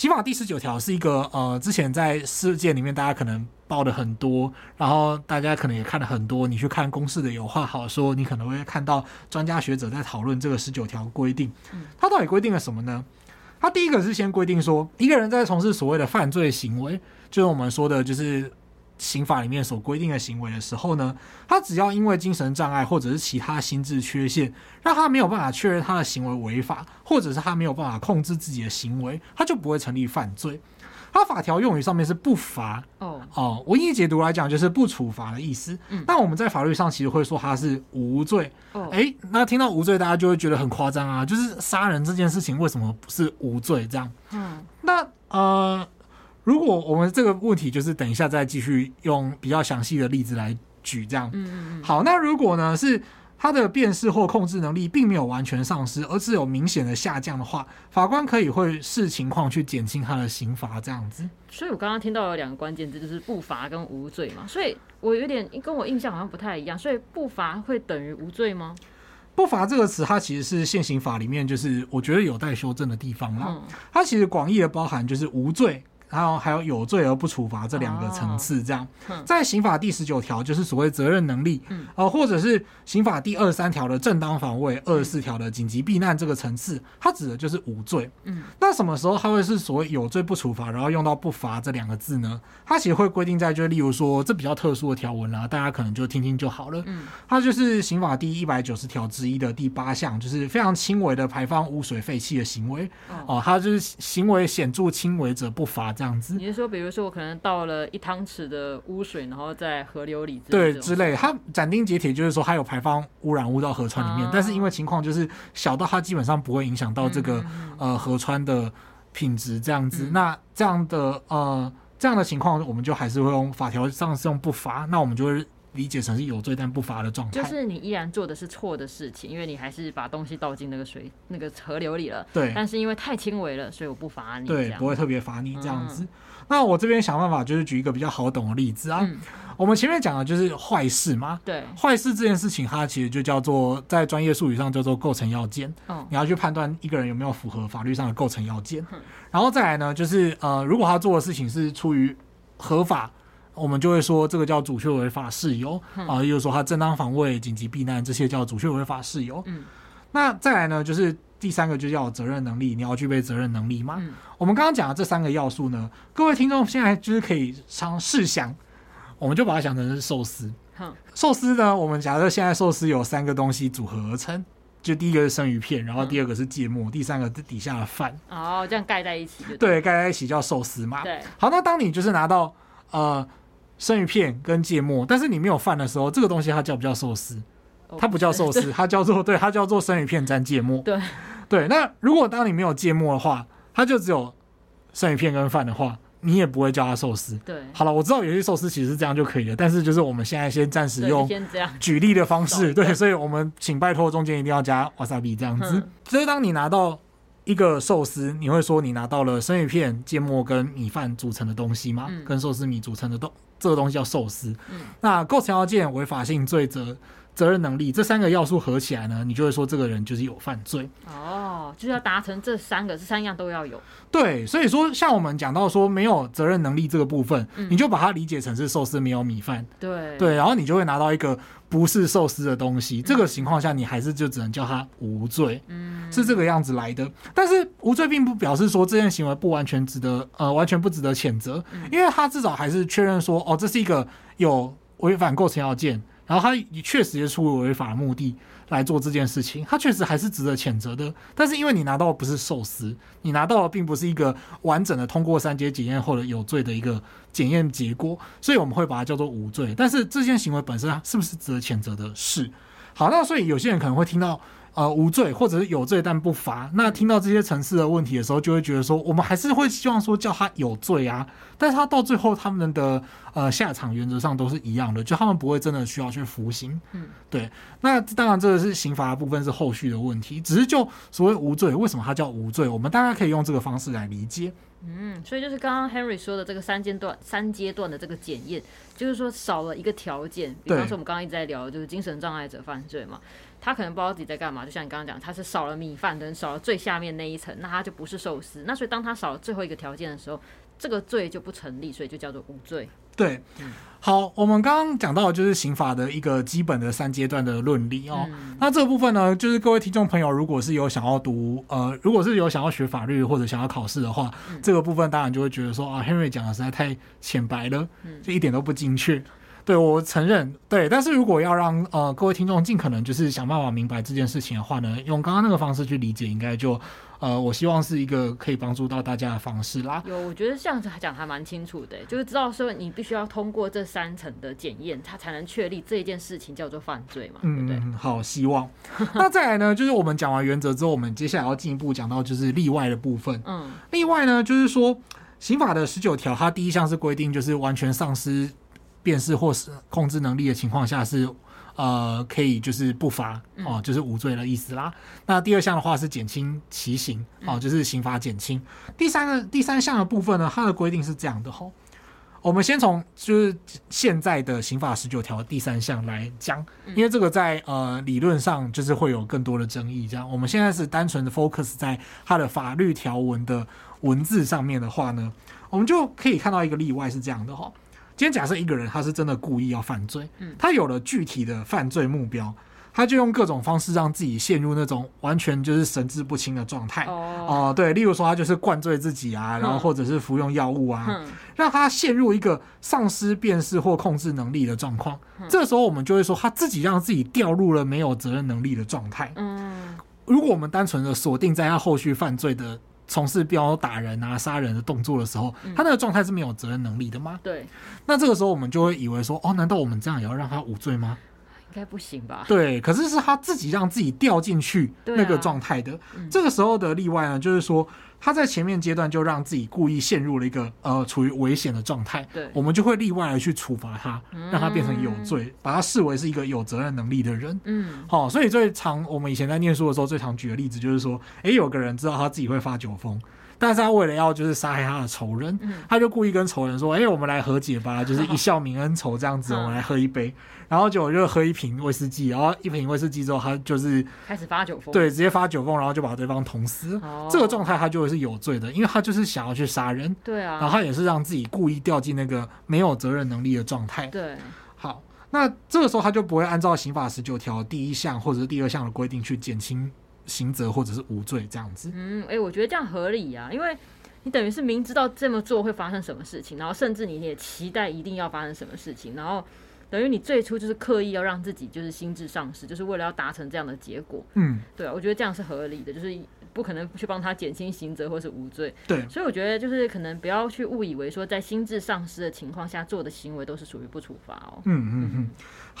刑法第十九条是一个呃，之前在事件里面大家可能报的很多，然后大家可能也看了很多。你去看公式的有话好说，你可能会看到专家学者在讨论这个十九条规定。它到底规定了什么呢？它第一个是先规定说，一个人在从事所谓的犯罪行为，就是我们说的，就是。刑法里面所规定的行为的时候呢，他只要因为精神障碍或者是其他心智缺陷，让他没有办法确认他的行为违法，或者是他没有办法控制自己的行为，他就不会成立犯罪。他法条用语上面是不罚哦哦，文义解读来讲就是不处罚的意思。嗯，那我们在法律上其实会说他是无罪。哦，诶，那听到无罪，大家就会觉得很夸张啊，就是杀人这件事情为什么不是无罪这样？嗯，那呃。如果我们这个问题就是等一下再继续用比较详细的例子来举，这样，嗯嗯，好，那如果呢是他的辨识或控制能力并没有完全丧失，而是有明显的下降的话，法官可以会视情况去减轻他的刑罚，这样子。所以我刚刚听到有两个关键字，就是不罚跟无罪嘛，所以我有点跟我印象好像不太一样，所以不罚会等于无罪吗？不罚这个词，它其实是现行法里面就是我觉得有待修正的地方啦。嗯，它其实广义的包含就是无罪。然后还有有罪而不处罚这两个层次，这样，在刑法第十九条就是所谓责任能力，呃，或者是刑法第二十三条的正当防卫，二十四条的紧急避难这个层次，它指的就是无罪。嗯，那什么时候它会是所谓有罪不处罚，然后用到不罚这两个字呢？它其实会规定在，就例如说这比较特殊的条文啦，大家可能就听听就好了。嗯，它就是刑法第一百九十条之一的第八项，就是非常轻微的排放污水废气的行为。哦，它就是行为显著轻微者不罚。这样子，你是说，比如说我可能倒了一汤匙的污水，然后在河流里，对之类，它斩钉截铁就是说，它有排放污染物到河川里面，啊、但是因为情况就是小到它基本上不会影响到这个、呃河川的品质，这样子，嗯、那这样的呃这样的情况，我们就还是会用法条上是用不罚，那我们就会。理解成是有罪但不罚的状态，就是你依然做的是错的事情，因为你还是把东西倒进那个水、那个河流里了。对，但是因为太轻微了，所以我不罚你。对，不会特别罚你这样子。嗯、那我这边想办法就是举一个比较好懂的例子啊。嗯、我们前面讲的就是坏事嘛。对，坏事这件事情，它其实就叫做在专业术语上叫做构成要件。嗯，你要去判断一个人有没有符合法律上的构成要件。嗯、然后再来呢，就是呃，如果他做的事情是出于合法。我们就会说这个叫主却违法事由、嗯、啊，也就是说他正当防卫、紧急避难这些叫主却违法事由。嗯，那再来呢，就是第三个就叫责任能力，你要具备责任能力嘛。嗯、我们刚刚讲的这三个要素呢，各位听众现在就是可以尝试想，我们就把它想成是寿司。嗯、寿司呢，我们假设现在寿司有三个东西组合而成，就第一个是生鱼片，然后第二个是芥末，嗯、第三个是底下的饭。哦，这样盖在一起对，对，盖在一起叫寿司嘛。对，好，那当你就是拿到呃。生鱼片跟芥末，但是你没有饭的时候，这个东西它叫不叫寿司？它不叫寿司，它叫做对，它叫做生鱼片沾芥末。对对，那如果当你没有芥末的话，它就只有生鱼片跟饭的话，你也不会叫它寿司。对，好了，我知道有些寿司其实是这样就可以了，但是就是我们现在先暂时用举例的方式，对，所以我们请拜托中间一定要加 wasabi 这样子。所以当你拿到。一个寿司，你会说你拿到了生鱼片、芥末跟米饭组成的东西吗？嗯、跟寿司米组成的东，这个东西叫寿司。嗯、那构成要件、违法性、罪责、责任能力这三个要素合起来呢，你就会说这个人就是有犯罪。哦，就是要达成这三个，这三样都要有。对，所以说像我们讲到说没有责任能力这个部分，嗯、你就把它理解成是寿司没有米饭。对对，然后你就会拿到一个不是寿司的东西。嗯、这个情况下，你还是就只能叫他无罪。嗯，是这个样子来的。但是无罪并不表示说这件行为不完全值得呃完全不值得谴责，嗯、因为他至少还是确认说哦，这是一个有违反构成要件。然后他确实也出于违法的目的来做这件事情，他确实还是值得谴责的。但是因为你拿到的不是寿司，你拿到的并不是一个完整的通过三阶检验后的有罪的一个检验结果，所以我们会把它叫做无罪。但是这件行为本身是不是值得谴责的？是。好，那所以有些人可能会听到。呃，无罪或者是有罪但不罚。那听到这些层次的问题的时候，就会觉得说，我们还是会希望说叫他有罪啊。但是他到最后他们的呃下场原则上都是一样的，就他们不会真的需要去服刑。嗯，对。那当然这个是刑罚的部分是后续的问题，只是就所谓无罪，为什么它叫无罪？我们大概可以用这个方式来理解。嗯，所以就是刚刚 Henry 说的这个三阶段三阶段的这个检验，就是说少了一个条件。比方说我们刚刚一直在聊就是精神障碍者犯罪嘛。他可能不知道自己在干嘛，就像你刚刚讲，他是少了米饭等少了最下面那一层，那他就不是寿司。那所以当他少了最后一个条件的时候，这个罪就不成立，所以就叫做无罪。对，嗯、好，我们刚刚讲到的就是刑法的一个基本的三阶段的论理哦。嗯、那这个部分呢，就是各位听众朋友，如果是有想要读呃，如果是有想要学法律或者想要考试的话，嗯、这个部分当然就会觉得说啊，Henry 讲的实在太浅白了，就一点都不精确。对，我承认，对，但是如果要让呃各位听众尽可能就是想办法明白这件事情的话呢，用刚刚那个方式去理解，应该就呃我希望是一个可以帮助到大家的方式啦。有，我觉得这样子讲还蛮清楚的，就是知道说你必须要通过这三层的检验，它才能确立这一件事情叫做犯罪嘛，嗯，对不对？好，希望。那再来呢，就是我们讲完原则之后，我们接下来要进一步讲到就是例外的部分。嗯，例外呢，就是说刑法的十九条，它第一项是规定就是完全丧失。辨识或是控制能力的情况下是，呃，可以就是不罚哦，就是无罪的意思啦。那第二项的话是减轻其刑哦，就是刑罚减轻。第三个第三项的部分呢，它的规定是这样的吼，我们先从就是现在的刑法十九条第三项来讲，因为这个在呃理论上就是会有更多的争议。这样，我们现在是单纯的 focus 在它的法律条文的文字上面的话呢，我们就可以看到一个例外是这样的吼。今天假设一个人他是真的故意要犯罪，他有了具体的犯罪目标，他就用各种方式让自己陷入那种完全就是神志不清的状态。哦，对，例如说他就是灌醉自己啊，然后或者是服用药物啊，让他陷入一个丧失辨识或控制能力的状况。这时候我们就会说他自己让自己掉入了没有责任能力的状态。嗯，如果我们单纯的锁定在他后续犯罪的。从事飙打人啊、杀人的动作的时候，他那个状态是没有责任能力的吗？对。那这个时候我们就会以为说，哦，难道我们这样也要让他无罪吗？应该不行吧？对。可是是他自己让自己掉进去那个状态的。这个时候的例外呢，就是说。他在前面阶段就让自己故意陷入了一个呃处于危险的状态，对，我们就会例外的去处罚他，让他变成有罪，嗯、把他视为是一个有责任能力的人。嗯，好、哦，所以最常我们以前在念书的时候最常举的例子就是说，诶，有个人知道他自己会发酒疯。但是他为了要就是杀害他的仇人，他就故意跟仇人说：“哎，我们来和解吧，就是一笑泯恩仇这样子，我们来喝一杯。”然后就就喝一瓶威士忌，然后一瓶威士忌之后，他就是开始发酒疯，对，直接发酒疯，然后就把对方捅死。这个状态他就会是有罪的，因为他就是想要去杀人。对啊，然后他也是让自己故意掉进那个没有责任能力的状态。对，好，那这个时候他就不会按照刑法十九条第一项或者是第二项的规定去减轻。刑责或者是无罪这样子，嗯，哎、欸，我觉得这样合理呀、啊，因为你等于是明知道这么做会发生什么事情，然后甚至你也期待一定要发生什么事情，然后等于你最初就是刻意要让自己就是心智丧失，就是为了要达成这样的结果，嗯，对啊，我觉得这样是合理的，就是。不可能去帮他减轻刑责或是无罪，对，所以我觉得就是可能不要去误以为说在心智丧失的情况下做的行为都是属于不处罚哦。嗯嗯嗯，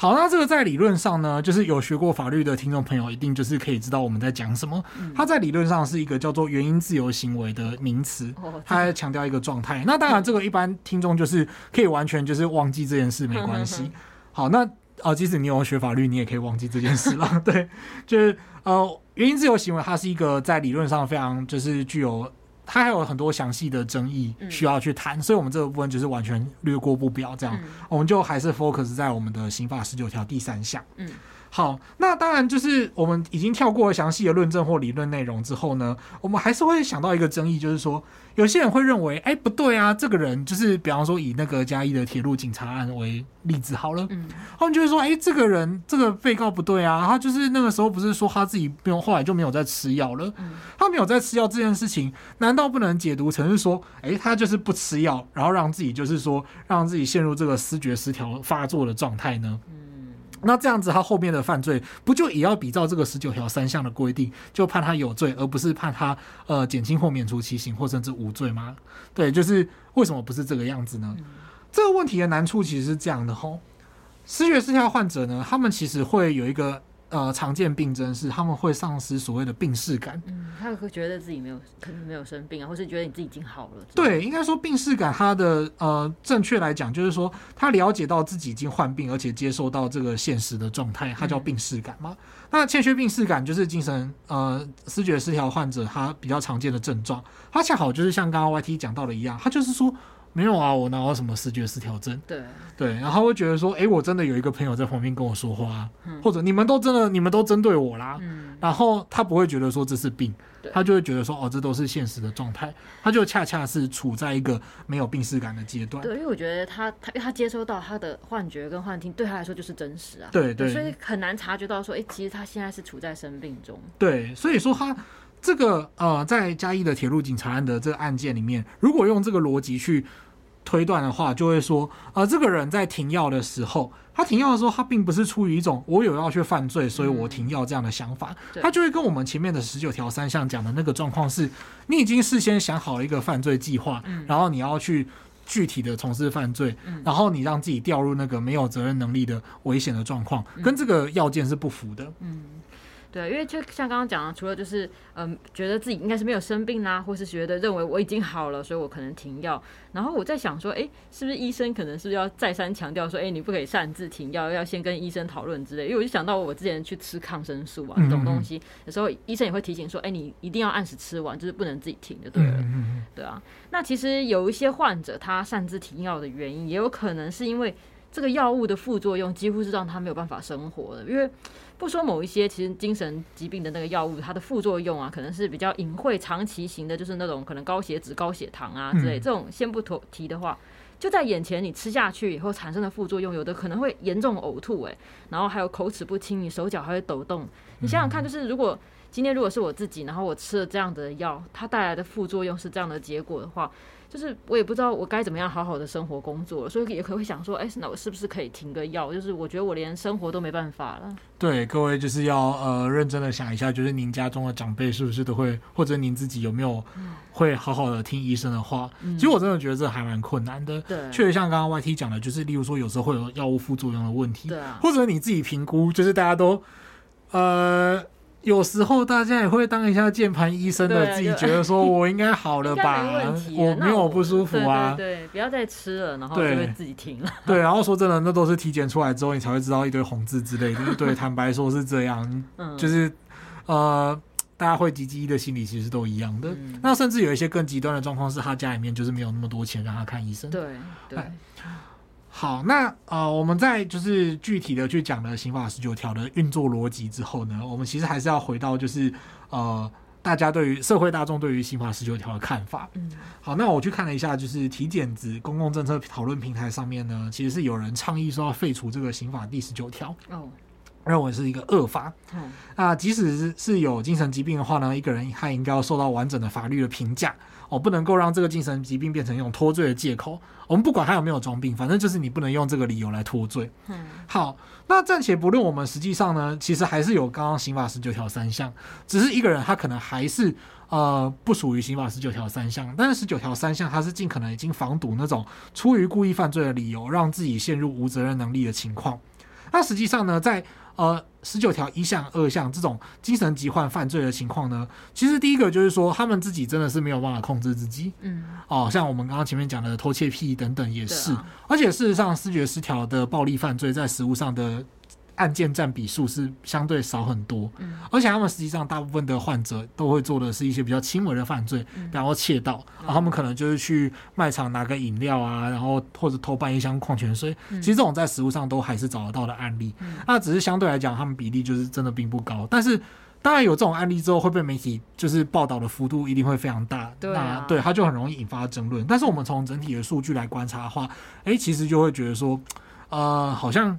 好，那这个在理论上呢，就是有学过法律的听众朋友一定就是可以知道我们在讲什么。嗯、它在理论上是一个叫做原因自由行为的名词，它还强调一个状态。那当然，这个一般听众就是可以完全就是忘记这件事没关系。好，那。呃，即使你有学法律，你也可以忘记这件事了。对，就是呃，原因自由行为它是一个在理论上非常就是具有，它还有很多详细的争议需要去谈，嗯、所以我们这个部分就是完全略过不表，这样、嗯、我们就还是 focus 在我们的刑法十九条第三项。嗯。好，那当然就是我们已经跳过了详细的论证或理论内容之后呢，我们还是会想到一个争议，就是说有些人会认为，哎，不对啊，这个人就是比方说以那个嘉义的铁路警察案为例子好了，嗯，他们就会说，哎，这个人这个被告不对啊，他就是那个时候不是说他自己不用，后来就没有再吃药了，他没有再吃药这件事情，难道不能解读成是说，哎，他就是不吃药，然后让自己就是说让自己陷入这个思觉失调发作的状态呢？那这样子，他后面的犯罪不就也要比照这个十九条三项的规定，就判他有罪，而不是判他呃减轻或免除其刑，或甚至无罪吗？对，就是为什么不是这个样子呢？这个问题的难处其实是这样的吼，失血失调患者呢，他们其实会有一个。呃，常见病症是他们会丧失所谓的病视感。嗯，他会觉得自己没有，可能没有生病啊，或是觉得你自己已经好了。对，应该说病视感，它的呃，正确来讲就是说，他了解到自己已经患病，而且接受到这个现实的状态，它叫病视感嘛。嗯、那欠缺病视感就是精神呃思觉失调患者他比较常见的症状，他恰好就是像刚刚 YT 讲到的一样，他就是说。没有啊，我哪有什么视觉失调症？对对，然后会觉得说，哎，我真的有一个朋友在旁边跟我说话，嗯、或者你们都真的，你们都针对我啦。嗯、然后他不会觉得说这是病，他就会觉得说，哦，这都是现实的状态。他就恰恰是处在一个没有病视感的阶段。对，因为我觉得他他他接收到他的幻觉跟幻听，对他来说就是真实啊。对对，所以很难察觉到说，哎，其实他现在是处在生病中。对，所以说他这个呃，在嘉义的铁路警察案的这个案件里面，如果用这个逻辑去。推断的话，就会说，呃，这个人在停药的时候，他停药的时候，他并不是出于一种我有要去犯罪，所以我停药这样的想法，嗯、他就会跟我们前面的十九条三项讲的那个状况是，你已经事先想好了一个犯罪计划，嗯、然后你要去具体的从事犯罪，嗯、然后你让自己掉入那个没有责任能力的危险的状况，跟这个要件是不符的。嗯。对，因为就像刚刚讲的，除了就是嗯、呃，觉得自己应该是没有生病啦，或是觉得认为我已经好了，所以我可能停药。然后我在想说，哎，是不是医生可能是不是要再三强调说，哎，你不可以擅自停药，要先跟医生讨论之类。因为我就想到我之前去吃抗生素啊，这种东西，有时候医生也会提醒说，哎，你一定要按时吃完，就是不能自己停就对了。对啊，那其实有一些患者他擅自停药的原因，也有可能是因为这个药物的副作用几乎是让他没有办法生活的，因为。不说某一些其实精神疾病的那个药物，它的副作用啊，可能是比较隐晦、长期型的，就是那种可能高血脂、高血糖啊之类。这种先不提的话，就在眼前，你吃下去以后产生的副作用，有的可能会严重呕吐，诶，然后还有口齿不清，你手脚还会抖动。你想想看，就是如果今天如果是我自己，然后我吃了这样的药，它带来的副作用是这样的结果的话。就是我也不知道我该怎么样好好的生活工作，所以也可能会想说，哎，那我是不是可以停个药？就是我觉得我连生活都没办法了。对，各位就是要呃认真的想一下，就是您家中的长辈是不是都会，或者您自己有没有会好好的听医生的话？嗯、其实我真的觉得这还蛮困难的。对，确实像刚刚 YT 讲的，就是例如说有时候会有药物副作用的问题，对啊，或者你自己评估，就是大家都呃。有时候大家也会当一下键盘医生的，自己觉得说我应该好了吧，我没有不舒服啊，对，不要再吃了，然后就会自己停了。对，然后说真的，那都是体检出来之后，你才会知道一堆红字之类的。对，坦白说是这样，就是呃，大家会急急的心理其实都一样的。那甚至有一些更极端的状况是，他家里面就是没有那么多钱让他看医生。对对。好，那呃，我们在就是具体的去讲了刑法十九条的运作逻辑之后呢，我们其实还是要回到就是呃，大家对于社会大众对于刑法十九条的看法。嗯，好，那我去看了一下，就是体检子公共政策讨论平台上面呢，其实是有人倡议说要废除这个刑法第十九条。哦。认为是一个恶法。嗯，那即使是有精神疾病的话呢，一个人他应该要受到完整的法律的评价。哦，不能够让这个精神疾病变成一种脱罪的借口。我们不管他有没有装病，反正就是你不能用这个理由来脱罪。嗯，好，那暂且不论，我们实际上呢，其实还是有刚刚刑法十九条三项，只是一个人他可能还是呃不属于刑法十九条三项，但是十九条三项他是尽可能已经防堵那种出于故意犯罪的理由，让自己陷入无责任能力的情况。那实际上呢，在呃，十九条一项、二项这种精神疾患犯罪的情况呢，其实第一个就是说，他们自己真的是没有办法控制自己。嗯，哦，像我们刚刚前面讲的偷窃癖等等也是。啊、而且事实上，视觉失调的暴力犯罪在实务上的案件占比数是相对少很多，嗯，而且他们实际上大部分的患者都会做的是一些比较轻微的犯罪，比方说窃盗，然后他们可能就是去卖场拿个饮料啊，然后或者偷搬一箱矿泉水，其实这种在实物上都还是找得到的案例，那只是相对来讲，他们比例就是真的并不高，但是。当然有这种案例之后，会被媒体就是报道的幅度一定会非常大，对啊，那对它就很容易引发争论。但是我们从整体的数据来观察的话，哎，其实就会觉得说，呃，好像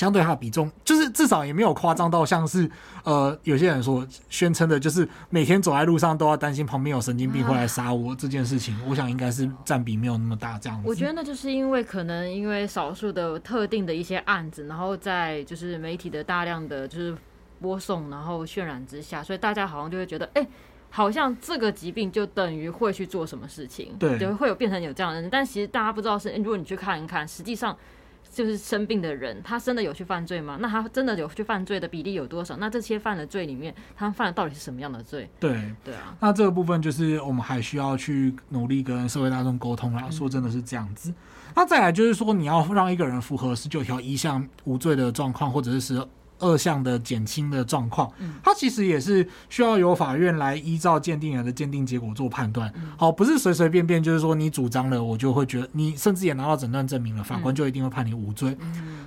相对它的比重，就是至少也没有夸张到像是呃有些人说宣称的，就是每天走在路上都要担心旁边有神经病会来杀我这件事情。我想应该是占比没有那么大这样子。我觉得那就是因为可能因为少数的特定的一些案子，然后在就是媒体的大量的就是。播送，然后渲染之下，所以大家好像就会觉得，哎、欸，好像这个疾病就等于会去做什么事情，对，就会有变成有这样的人。但其实大家不知道是，如果你去看一看，实际上就是生病的人，他真的有去犯罪吗？那他真的有去犯罪的比例有多少？那这些犯的罪里面，他们犯的到底是什么样的罪？对，对啊。那这个部分就是我们还需要去努力跟社会大众沟通啦。说真的是这样子。嗯、那再来就是说，你要让一个人符合十九条一项无罪的状况，或者是十。二项的减轻的状况，它其实也是需要由法院来依照鉴定人的鉴定结果做判断。好，不是随随便便就是说你主张了，我就会觉得你甚至也拿到诊断证明了，法官就一定会判你无罪。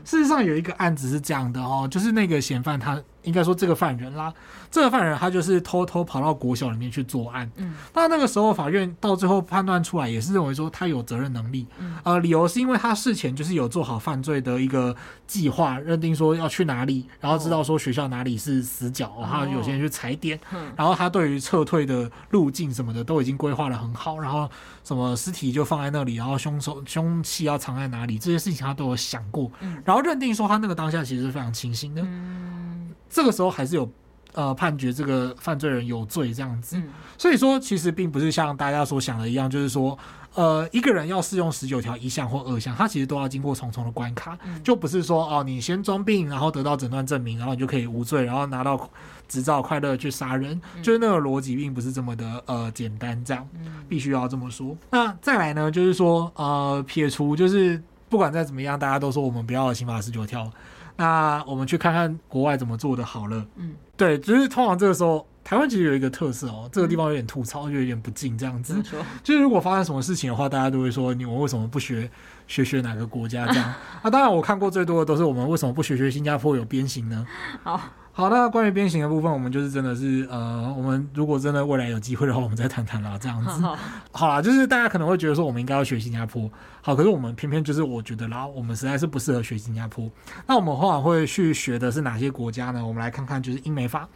事实上有一个案子是这样的哦，就是那个嫌犯他。应该说这个犯人啦，这个犯人他就是偷偷跑到国小里面去作案。嗯，那那个时候法院到最后判断出来，也是认为说他有责任能力。嗯，呃，理由是因为他事前就是有做好犯罪的一个计划，认定说要去哪里，然后知道说学校哪里是死角，然后有些人去踩点。嗯，然后他对于撤退的路径什么的都已经规划的很好，然后什么尸体就放在那里，然后凶手凶器要藏在哪里，这些事情他都有想过。嗯，然后认定说他那个当下其实是非常清醒的。嗯。这个时候还是有，呃，判决这个犯罪人有罪这样子，所以说其实并不是像大家所想的一样，就是说，呃，一个人要适用十九条一项或二项，他其实都要经过重重的关卡，就不是说哦，你先装病，然后得到诊断证明，然后你就可以无罪，然后拿到执照，快乐去杀人，就是那个逻辑并不是这么的呃简单，这样必须要这么说。那再来呢，就是说，呃，撇除就是不管再怎么样，大家都说我们不要刑法十九条。那我们去看看国外怎么做的好了。嗯，对，就是通常这个时候，台湾其实有一个特色哦，这个地方有点吐槽，就有点不敬这样子。就是如果发生什么事情的话，大家都会说你们为什么不学学学哪个国家这样？啊，当然我看过最多的都是我们为什么不学学新加坡有鞭刑呢？好。好，那关于鞭刑的部分，我们就是真的是，呃，我们如果真的未来有机会的话，我们再谈谈啦，这样子。好，好啦，就是大家可能会觉得说，我们应该要学新加坡，好，可是我们偏偏就是我觉得啦，我们实在是不适合学新加坡。那我们后来会去学的是哪些国家呢？我们来看看，就是英美法。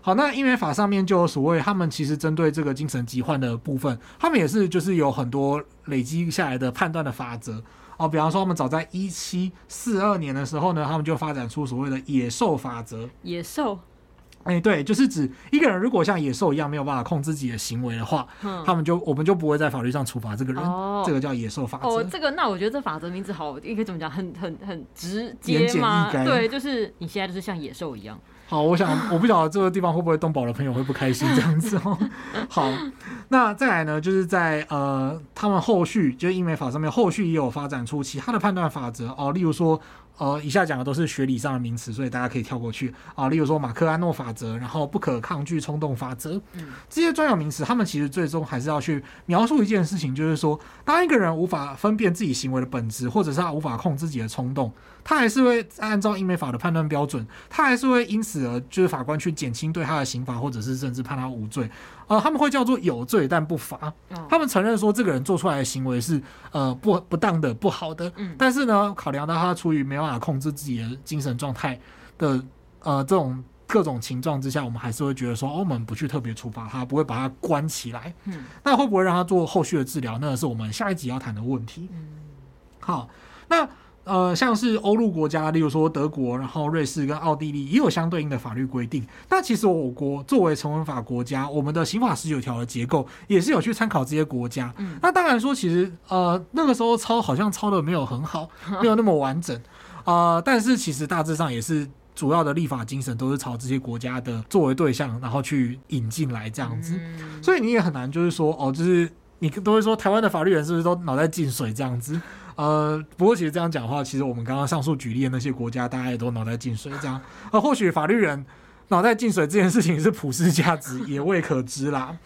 好，那英美法上面就有所谓，他们其实针对这个精神疾患的部分，他们也是就是有很多累积下来的判断的法则。哦，比方说，我们早在一七四二年的时候呢，他们就发展出所谓的野兽法则。野兽，哎、欸，对，就是指一个人如果像野兽一样没有办法控制自己的行为的话，嗯、他们就我们就不会在法律上处罚这个人。哦，这个叫野兽法则。哦，这个那我觉得这法则名字好，应该怎么讲？很很很直接吗？对，就是你现在就是像野兽一样。好，我想我不晓得这个地方会不会动保的朋友会不开心这样子哦。好，那再来呢，就是在呃，他们后续就是英美法上面后续也有发展出其他的判断法则哦，例如说。呃，以下讲的都是学理上的名词，所以大家可以跳过去啊。例如说马克安诺法则，然后不可抗拒冲动法则，嗯，这些专有名词，他们其实最终还是要去描述一件事情，就是说，当一个人无法分辨自己行为的本质，或者是他无法控制自己的冲动，他还是会按照英美法的判断标准，他还是会因此而就是法官去减轻对他的刑罚，或者是甚至判他无罪。呃，他们会叫做有罪但不罚。他们承认说这个人做出来的行为是呃不不当的、不好的。但是呢，考量到他出于没办法控制自己的精神状态的呃这种各种情状之下，我们还是会觉得说，哦，我们不去特别处罚他，不会把他关起来。嗯，那会不会让他做后续的治疗？那是我们下一集要谈的问题。嗯，好，那。呃，像是欧陆国家，例如说德国，然后瑞士跟奥地利也有相对应的法律规定。那其实我国作为成文法国家，我们的刑法十九条的结构也是有去参考这些国家。嗯，那当然说，其实呃那个时候抄好像抄的没有很好，没有那么完整啊，呃。但是其实大致上也是主要的立法精神都是朝这些国家的作为对象，然后去引进来这样子。所以你也很难就是说哦，就是你都会说台湾的法律人是不是都脑袋进水这样子？呃，不过其实这样讲的话，其实我们刚刚上述举例的那些国家，大家也都脑袋进水这样。呃，或许法律人脑袋进水这件事情是普世价值，也未可知啦。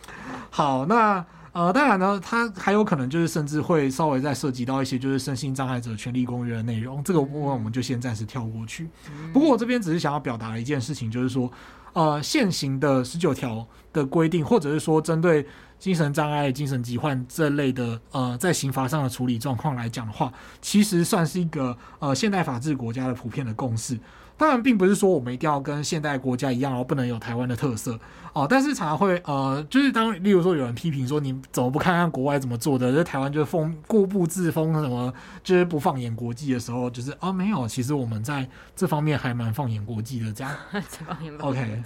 好，那呃，当然呢，它还有可能就是甚至会稍微再涉及到一些就是身心障碍者权利公约的内容，这个部分我们就先暂时跳过去。不过我这边只是想要表达的一件事情，就是说，呃，现行的十九条的规定，或者是说针对。精神障碍、精神疾患这类的，呃，在刑罚上的处理状况来讲的话，其实算是一个呃现代法治国家的普遍的共识。当然，并不是说我们一定要跟现代国家一样，然后不能有台湾的特色哦、呃。但是常常会呃，就是当例如说有人批评说，你怎么不看看国外怎么做的？在台湾就是封固步自封，什么就是不放眼国际的时候，就是哦，没有，其实我们在这方面还蛮放眼国际的。这样，这方面 OK。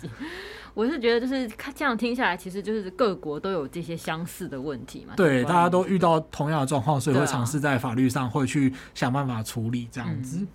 我是觉得，就是看这样听下来，其实就是各国都有这些相似的问题嘛。对，大家都遇到同样的状况，所以会尝试在法律上会去想办法处理这样子。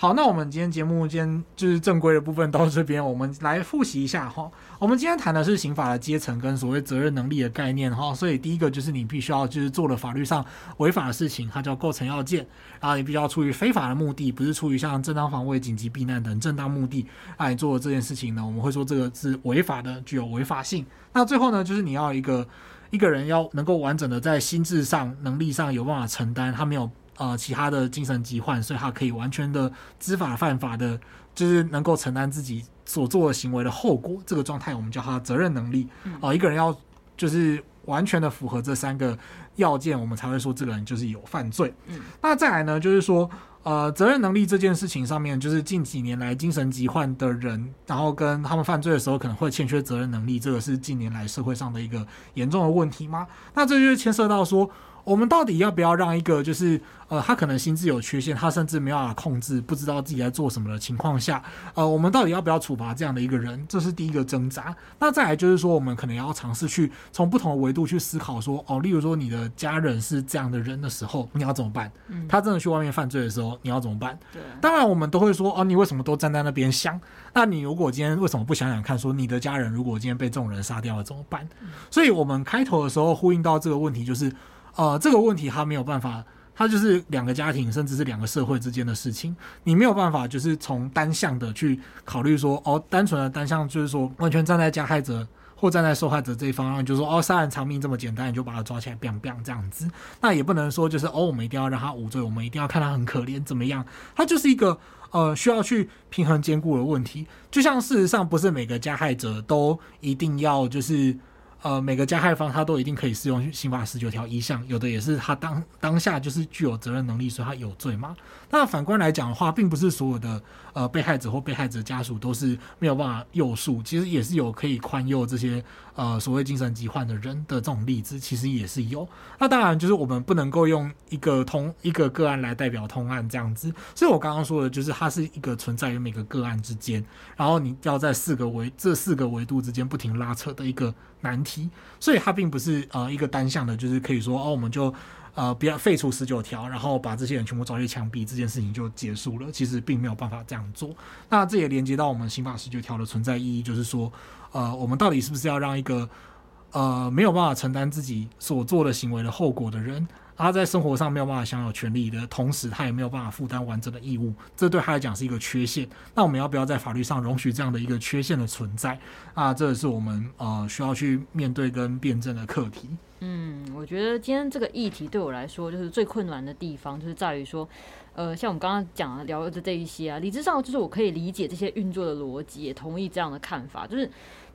好，那我们今天节目今天就是正规的部分到这边，我们来复习一下哈。我们今天谈的是刑法的阶层跟所谓责任能力的概念哈，所以第一个就是你必须要就是做了法律上违法的事情，它叫构成要件，然后你必须要出于非法的目的，不是出于像正当防卫、紧急避难等正当目的来做这件事情呢，我们会说这个是违法的，具有违法性。那最后呢，就是你要一个一个人要能够完整的在心智上、能力上有办法承担，他没有。呃，其他的精神疾患，所以他可以完全的知法犯法的，就是能够承担自己所做的行为的后果。这个状态我们叫他责任能力。哦、呃，一个人要就是完全的符合这三个要件，我们才会说这个人就是有犯罪。嗯，那再来呢，就是说，呃，责任能力这件事情上面，就是近几年来精神疾患的人，然后跟他们犯罪的时候可能会欠缺责任能力，这个是近年来社会上的一个严重的问题吗？那这就是牵涉到说。我们到底要不要让一个就是呃，他可能心智有缺陷，他甚至没有办法控制，不知道自己在做什么的情况下，呃，我们到底要不要处罚这样的一个人？这是第一个挣扎。那再来就是说，我们可能要尝试去从不同的维度去思考，说哦，例如说你的家人是这样的人的时候，你要怎么办？他真的去外面犯罪的时候，你要怎么办？对，当然我们都会说哦，你为什么都站在那边想？那你如果今天为什么不想想看，说你的家人如果今天被这种人杀掉了怎么办？所以我们开头的时候呼应到这个问题就是。呃，这个问题他没有办法，他就是两个家庭，甚至是两个社会之间的事情，你没有办法就是从单向的去考虑说，哦，单纯的单向就是说完全站在加害者或站在受害者这一方，然后就说，哦，杀人偿命这么简单，你就把他抓起来，biang biang 这样子，那也不能说就是，哦，我们一定要让他无罪，我们一定要看他很可怜怎么样，他就是一个呃需要去平衡兼顾的问题，就像事实上不是每个加害者都一定要就是。呃，每个加害方他都一定可以适用刑法十九条一项，有的也是他当当下就是具有责任能力，所以他有罪嘛。那反观来讲的话，并不是所有的呃被害者或被害者家属都是没有办法宥恕，其实也是有可以宽宥这些呃所谓精神疾患的人的这种例子，其实也是有。那当然就是我们不能够用一个通一个个案来代表通案这样子，所以我刚刚说的就是它是一个存在于每个个案之间，然后你要在四个维这四个维度之间不停拉扯的一个。难题，所以它并不是呃一个单向的，就是可以说哦，我们就呃不要废除十九条，然后把这些人全部抓去枪毙，这件事情就结束了。其实并没有办法这样做。那这也连接到我们刑法十九条的存在意义，就是说，呃，我们到底是不是要让一个呃没有办法承担自己所做的行为的后果的人？他在生活上没有办法享有权利的同时，他也没有办法负担完整的义务，这对他来讲是一个缺陷。那我们要不要在法律上容许这样的一个缺陷的存在？啊，这也是我们呃需要去面对跟辩证的课题。嗯，我觉得今天这个议题对我来说，就是最困难的地方，就是在于说，呃，像我们刚刚讲的聊的这一些啊，理智上就是我可以理解这些运作的逻辑，也同意这样的看法，就是。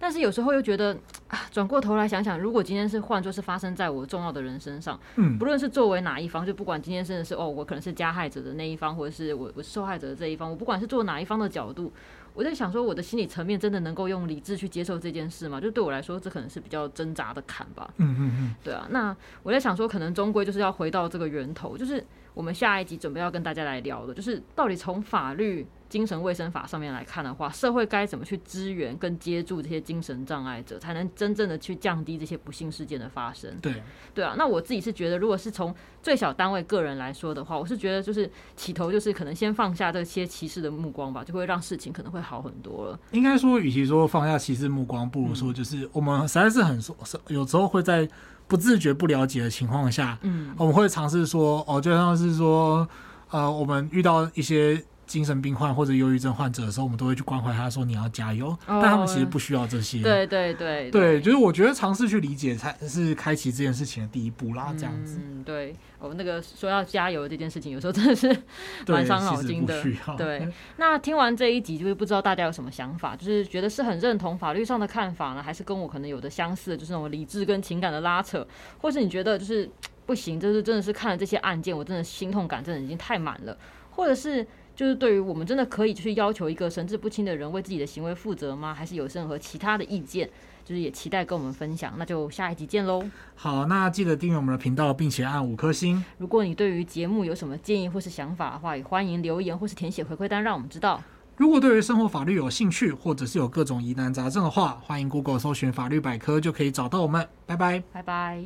但是有时候又觉得啊，转过头来想想，如果今天是换作是发生在我重要的人身上，嗯，不论是作为哪一方，就不管今天真的是哦，我可能是加害者的那一方，或者是我我受害者的这一方，我不管是做哪一方的角度，我在想说，我的心理层面真的能够用理智去接受这件事吗？就对我来说，这可能是比较挣扎的坎吧。嗯嗯嗯，对啊。那我在想说，可能终归就是要回到这个源头，就是我们下一集准备要跟大家来聊的，就是到底从法律。精神卫生法上面来看的话，社会该怎么去支援跟接住这些精神障碍者，才能真正的去降低这些不幸事件的发生？对，对啊。那我自己是觉得，如果是从最小单位个人来说的话，我是觉得就是起头就是可能先放下这些歧视的目光吧，就会让事情可能会好很多了。应该说，与其说放下歧视目光，不如说就是我们实在是很有时候会在不自觉、不了解的情况下，嗯，我们会尝试说，哦，就像是说，呃，我们遇到一些。精神病患或者忧郁症患者的时候，我们都会去关怀他，说你要加油。Oh, 但他们其实不需要这些。对对对对，就是我觉得尝试去理解才是开启这件事情的第一步啦。这样子，嗯，对，我那个说要加油这件事情，有时候真的是 蛮伤脑筋的。对，那听完这一集，就是不知道大家有什么想法，就是觉得是很认同法律上的看法呢，还是跟我可能有的相似的，就是那种理智跟情感的拉扯，或是你觉得就是不行，就是真的是看了这些案件，我真的心痛感真的已经太满了，或者是。就是对于我们真的可以去要求一个神志不清的人为自己的行为负责吗？还是有任何其他的意见？就是也期待跟我们分享。那就下一集见喽！好，那记得订阅我们的频道，并且按五颗星。如果你对于节目有什么建议或是想法的话，也欢迎留言或是填写回馈单，让我们知道。如果对于生活法律有兴趣，或者是有各种疑难杂症的话，欢迎 Google 搜寻法律百科，就可以找到我们。拜拜，拜拜。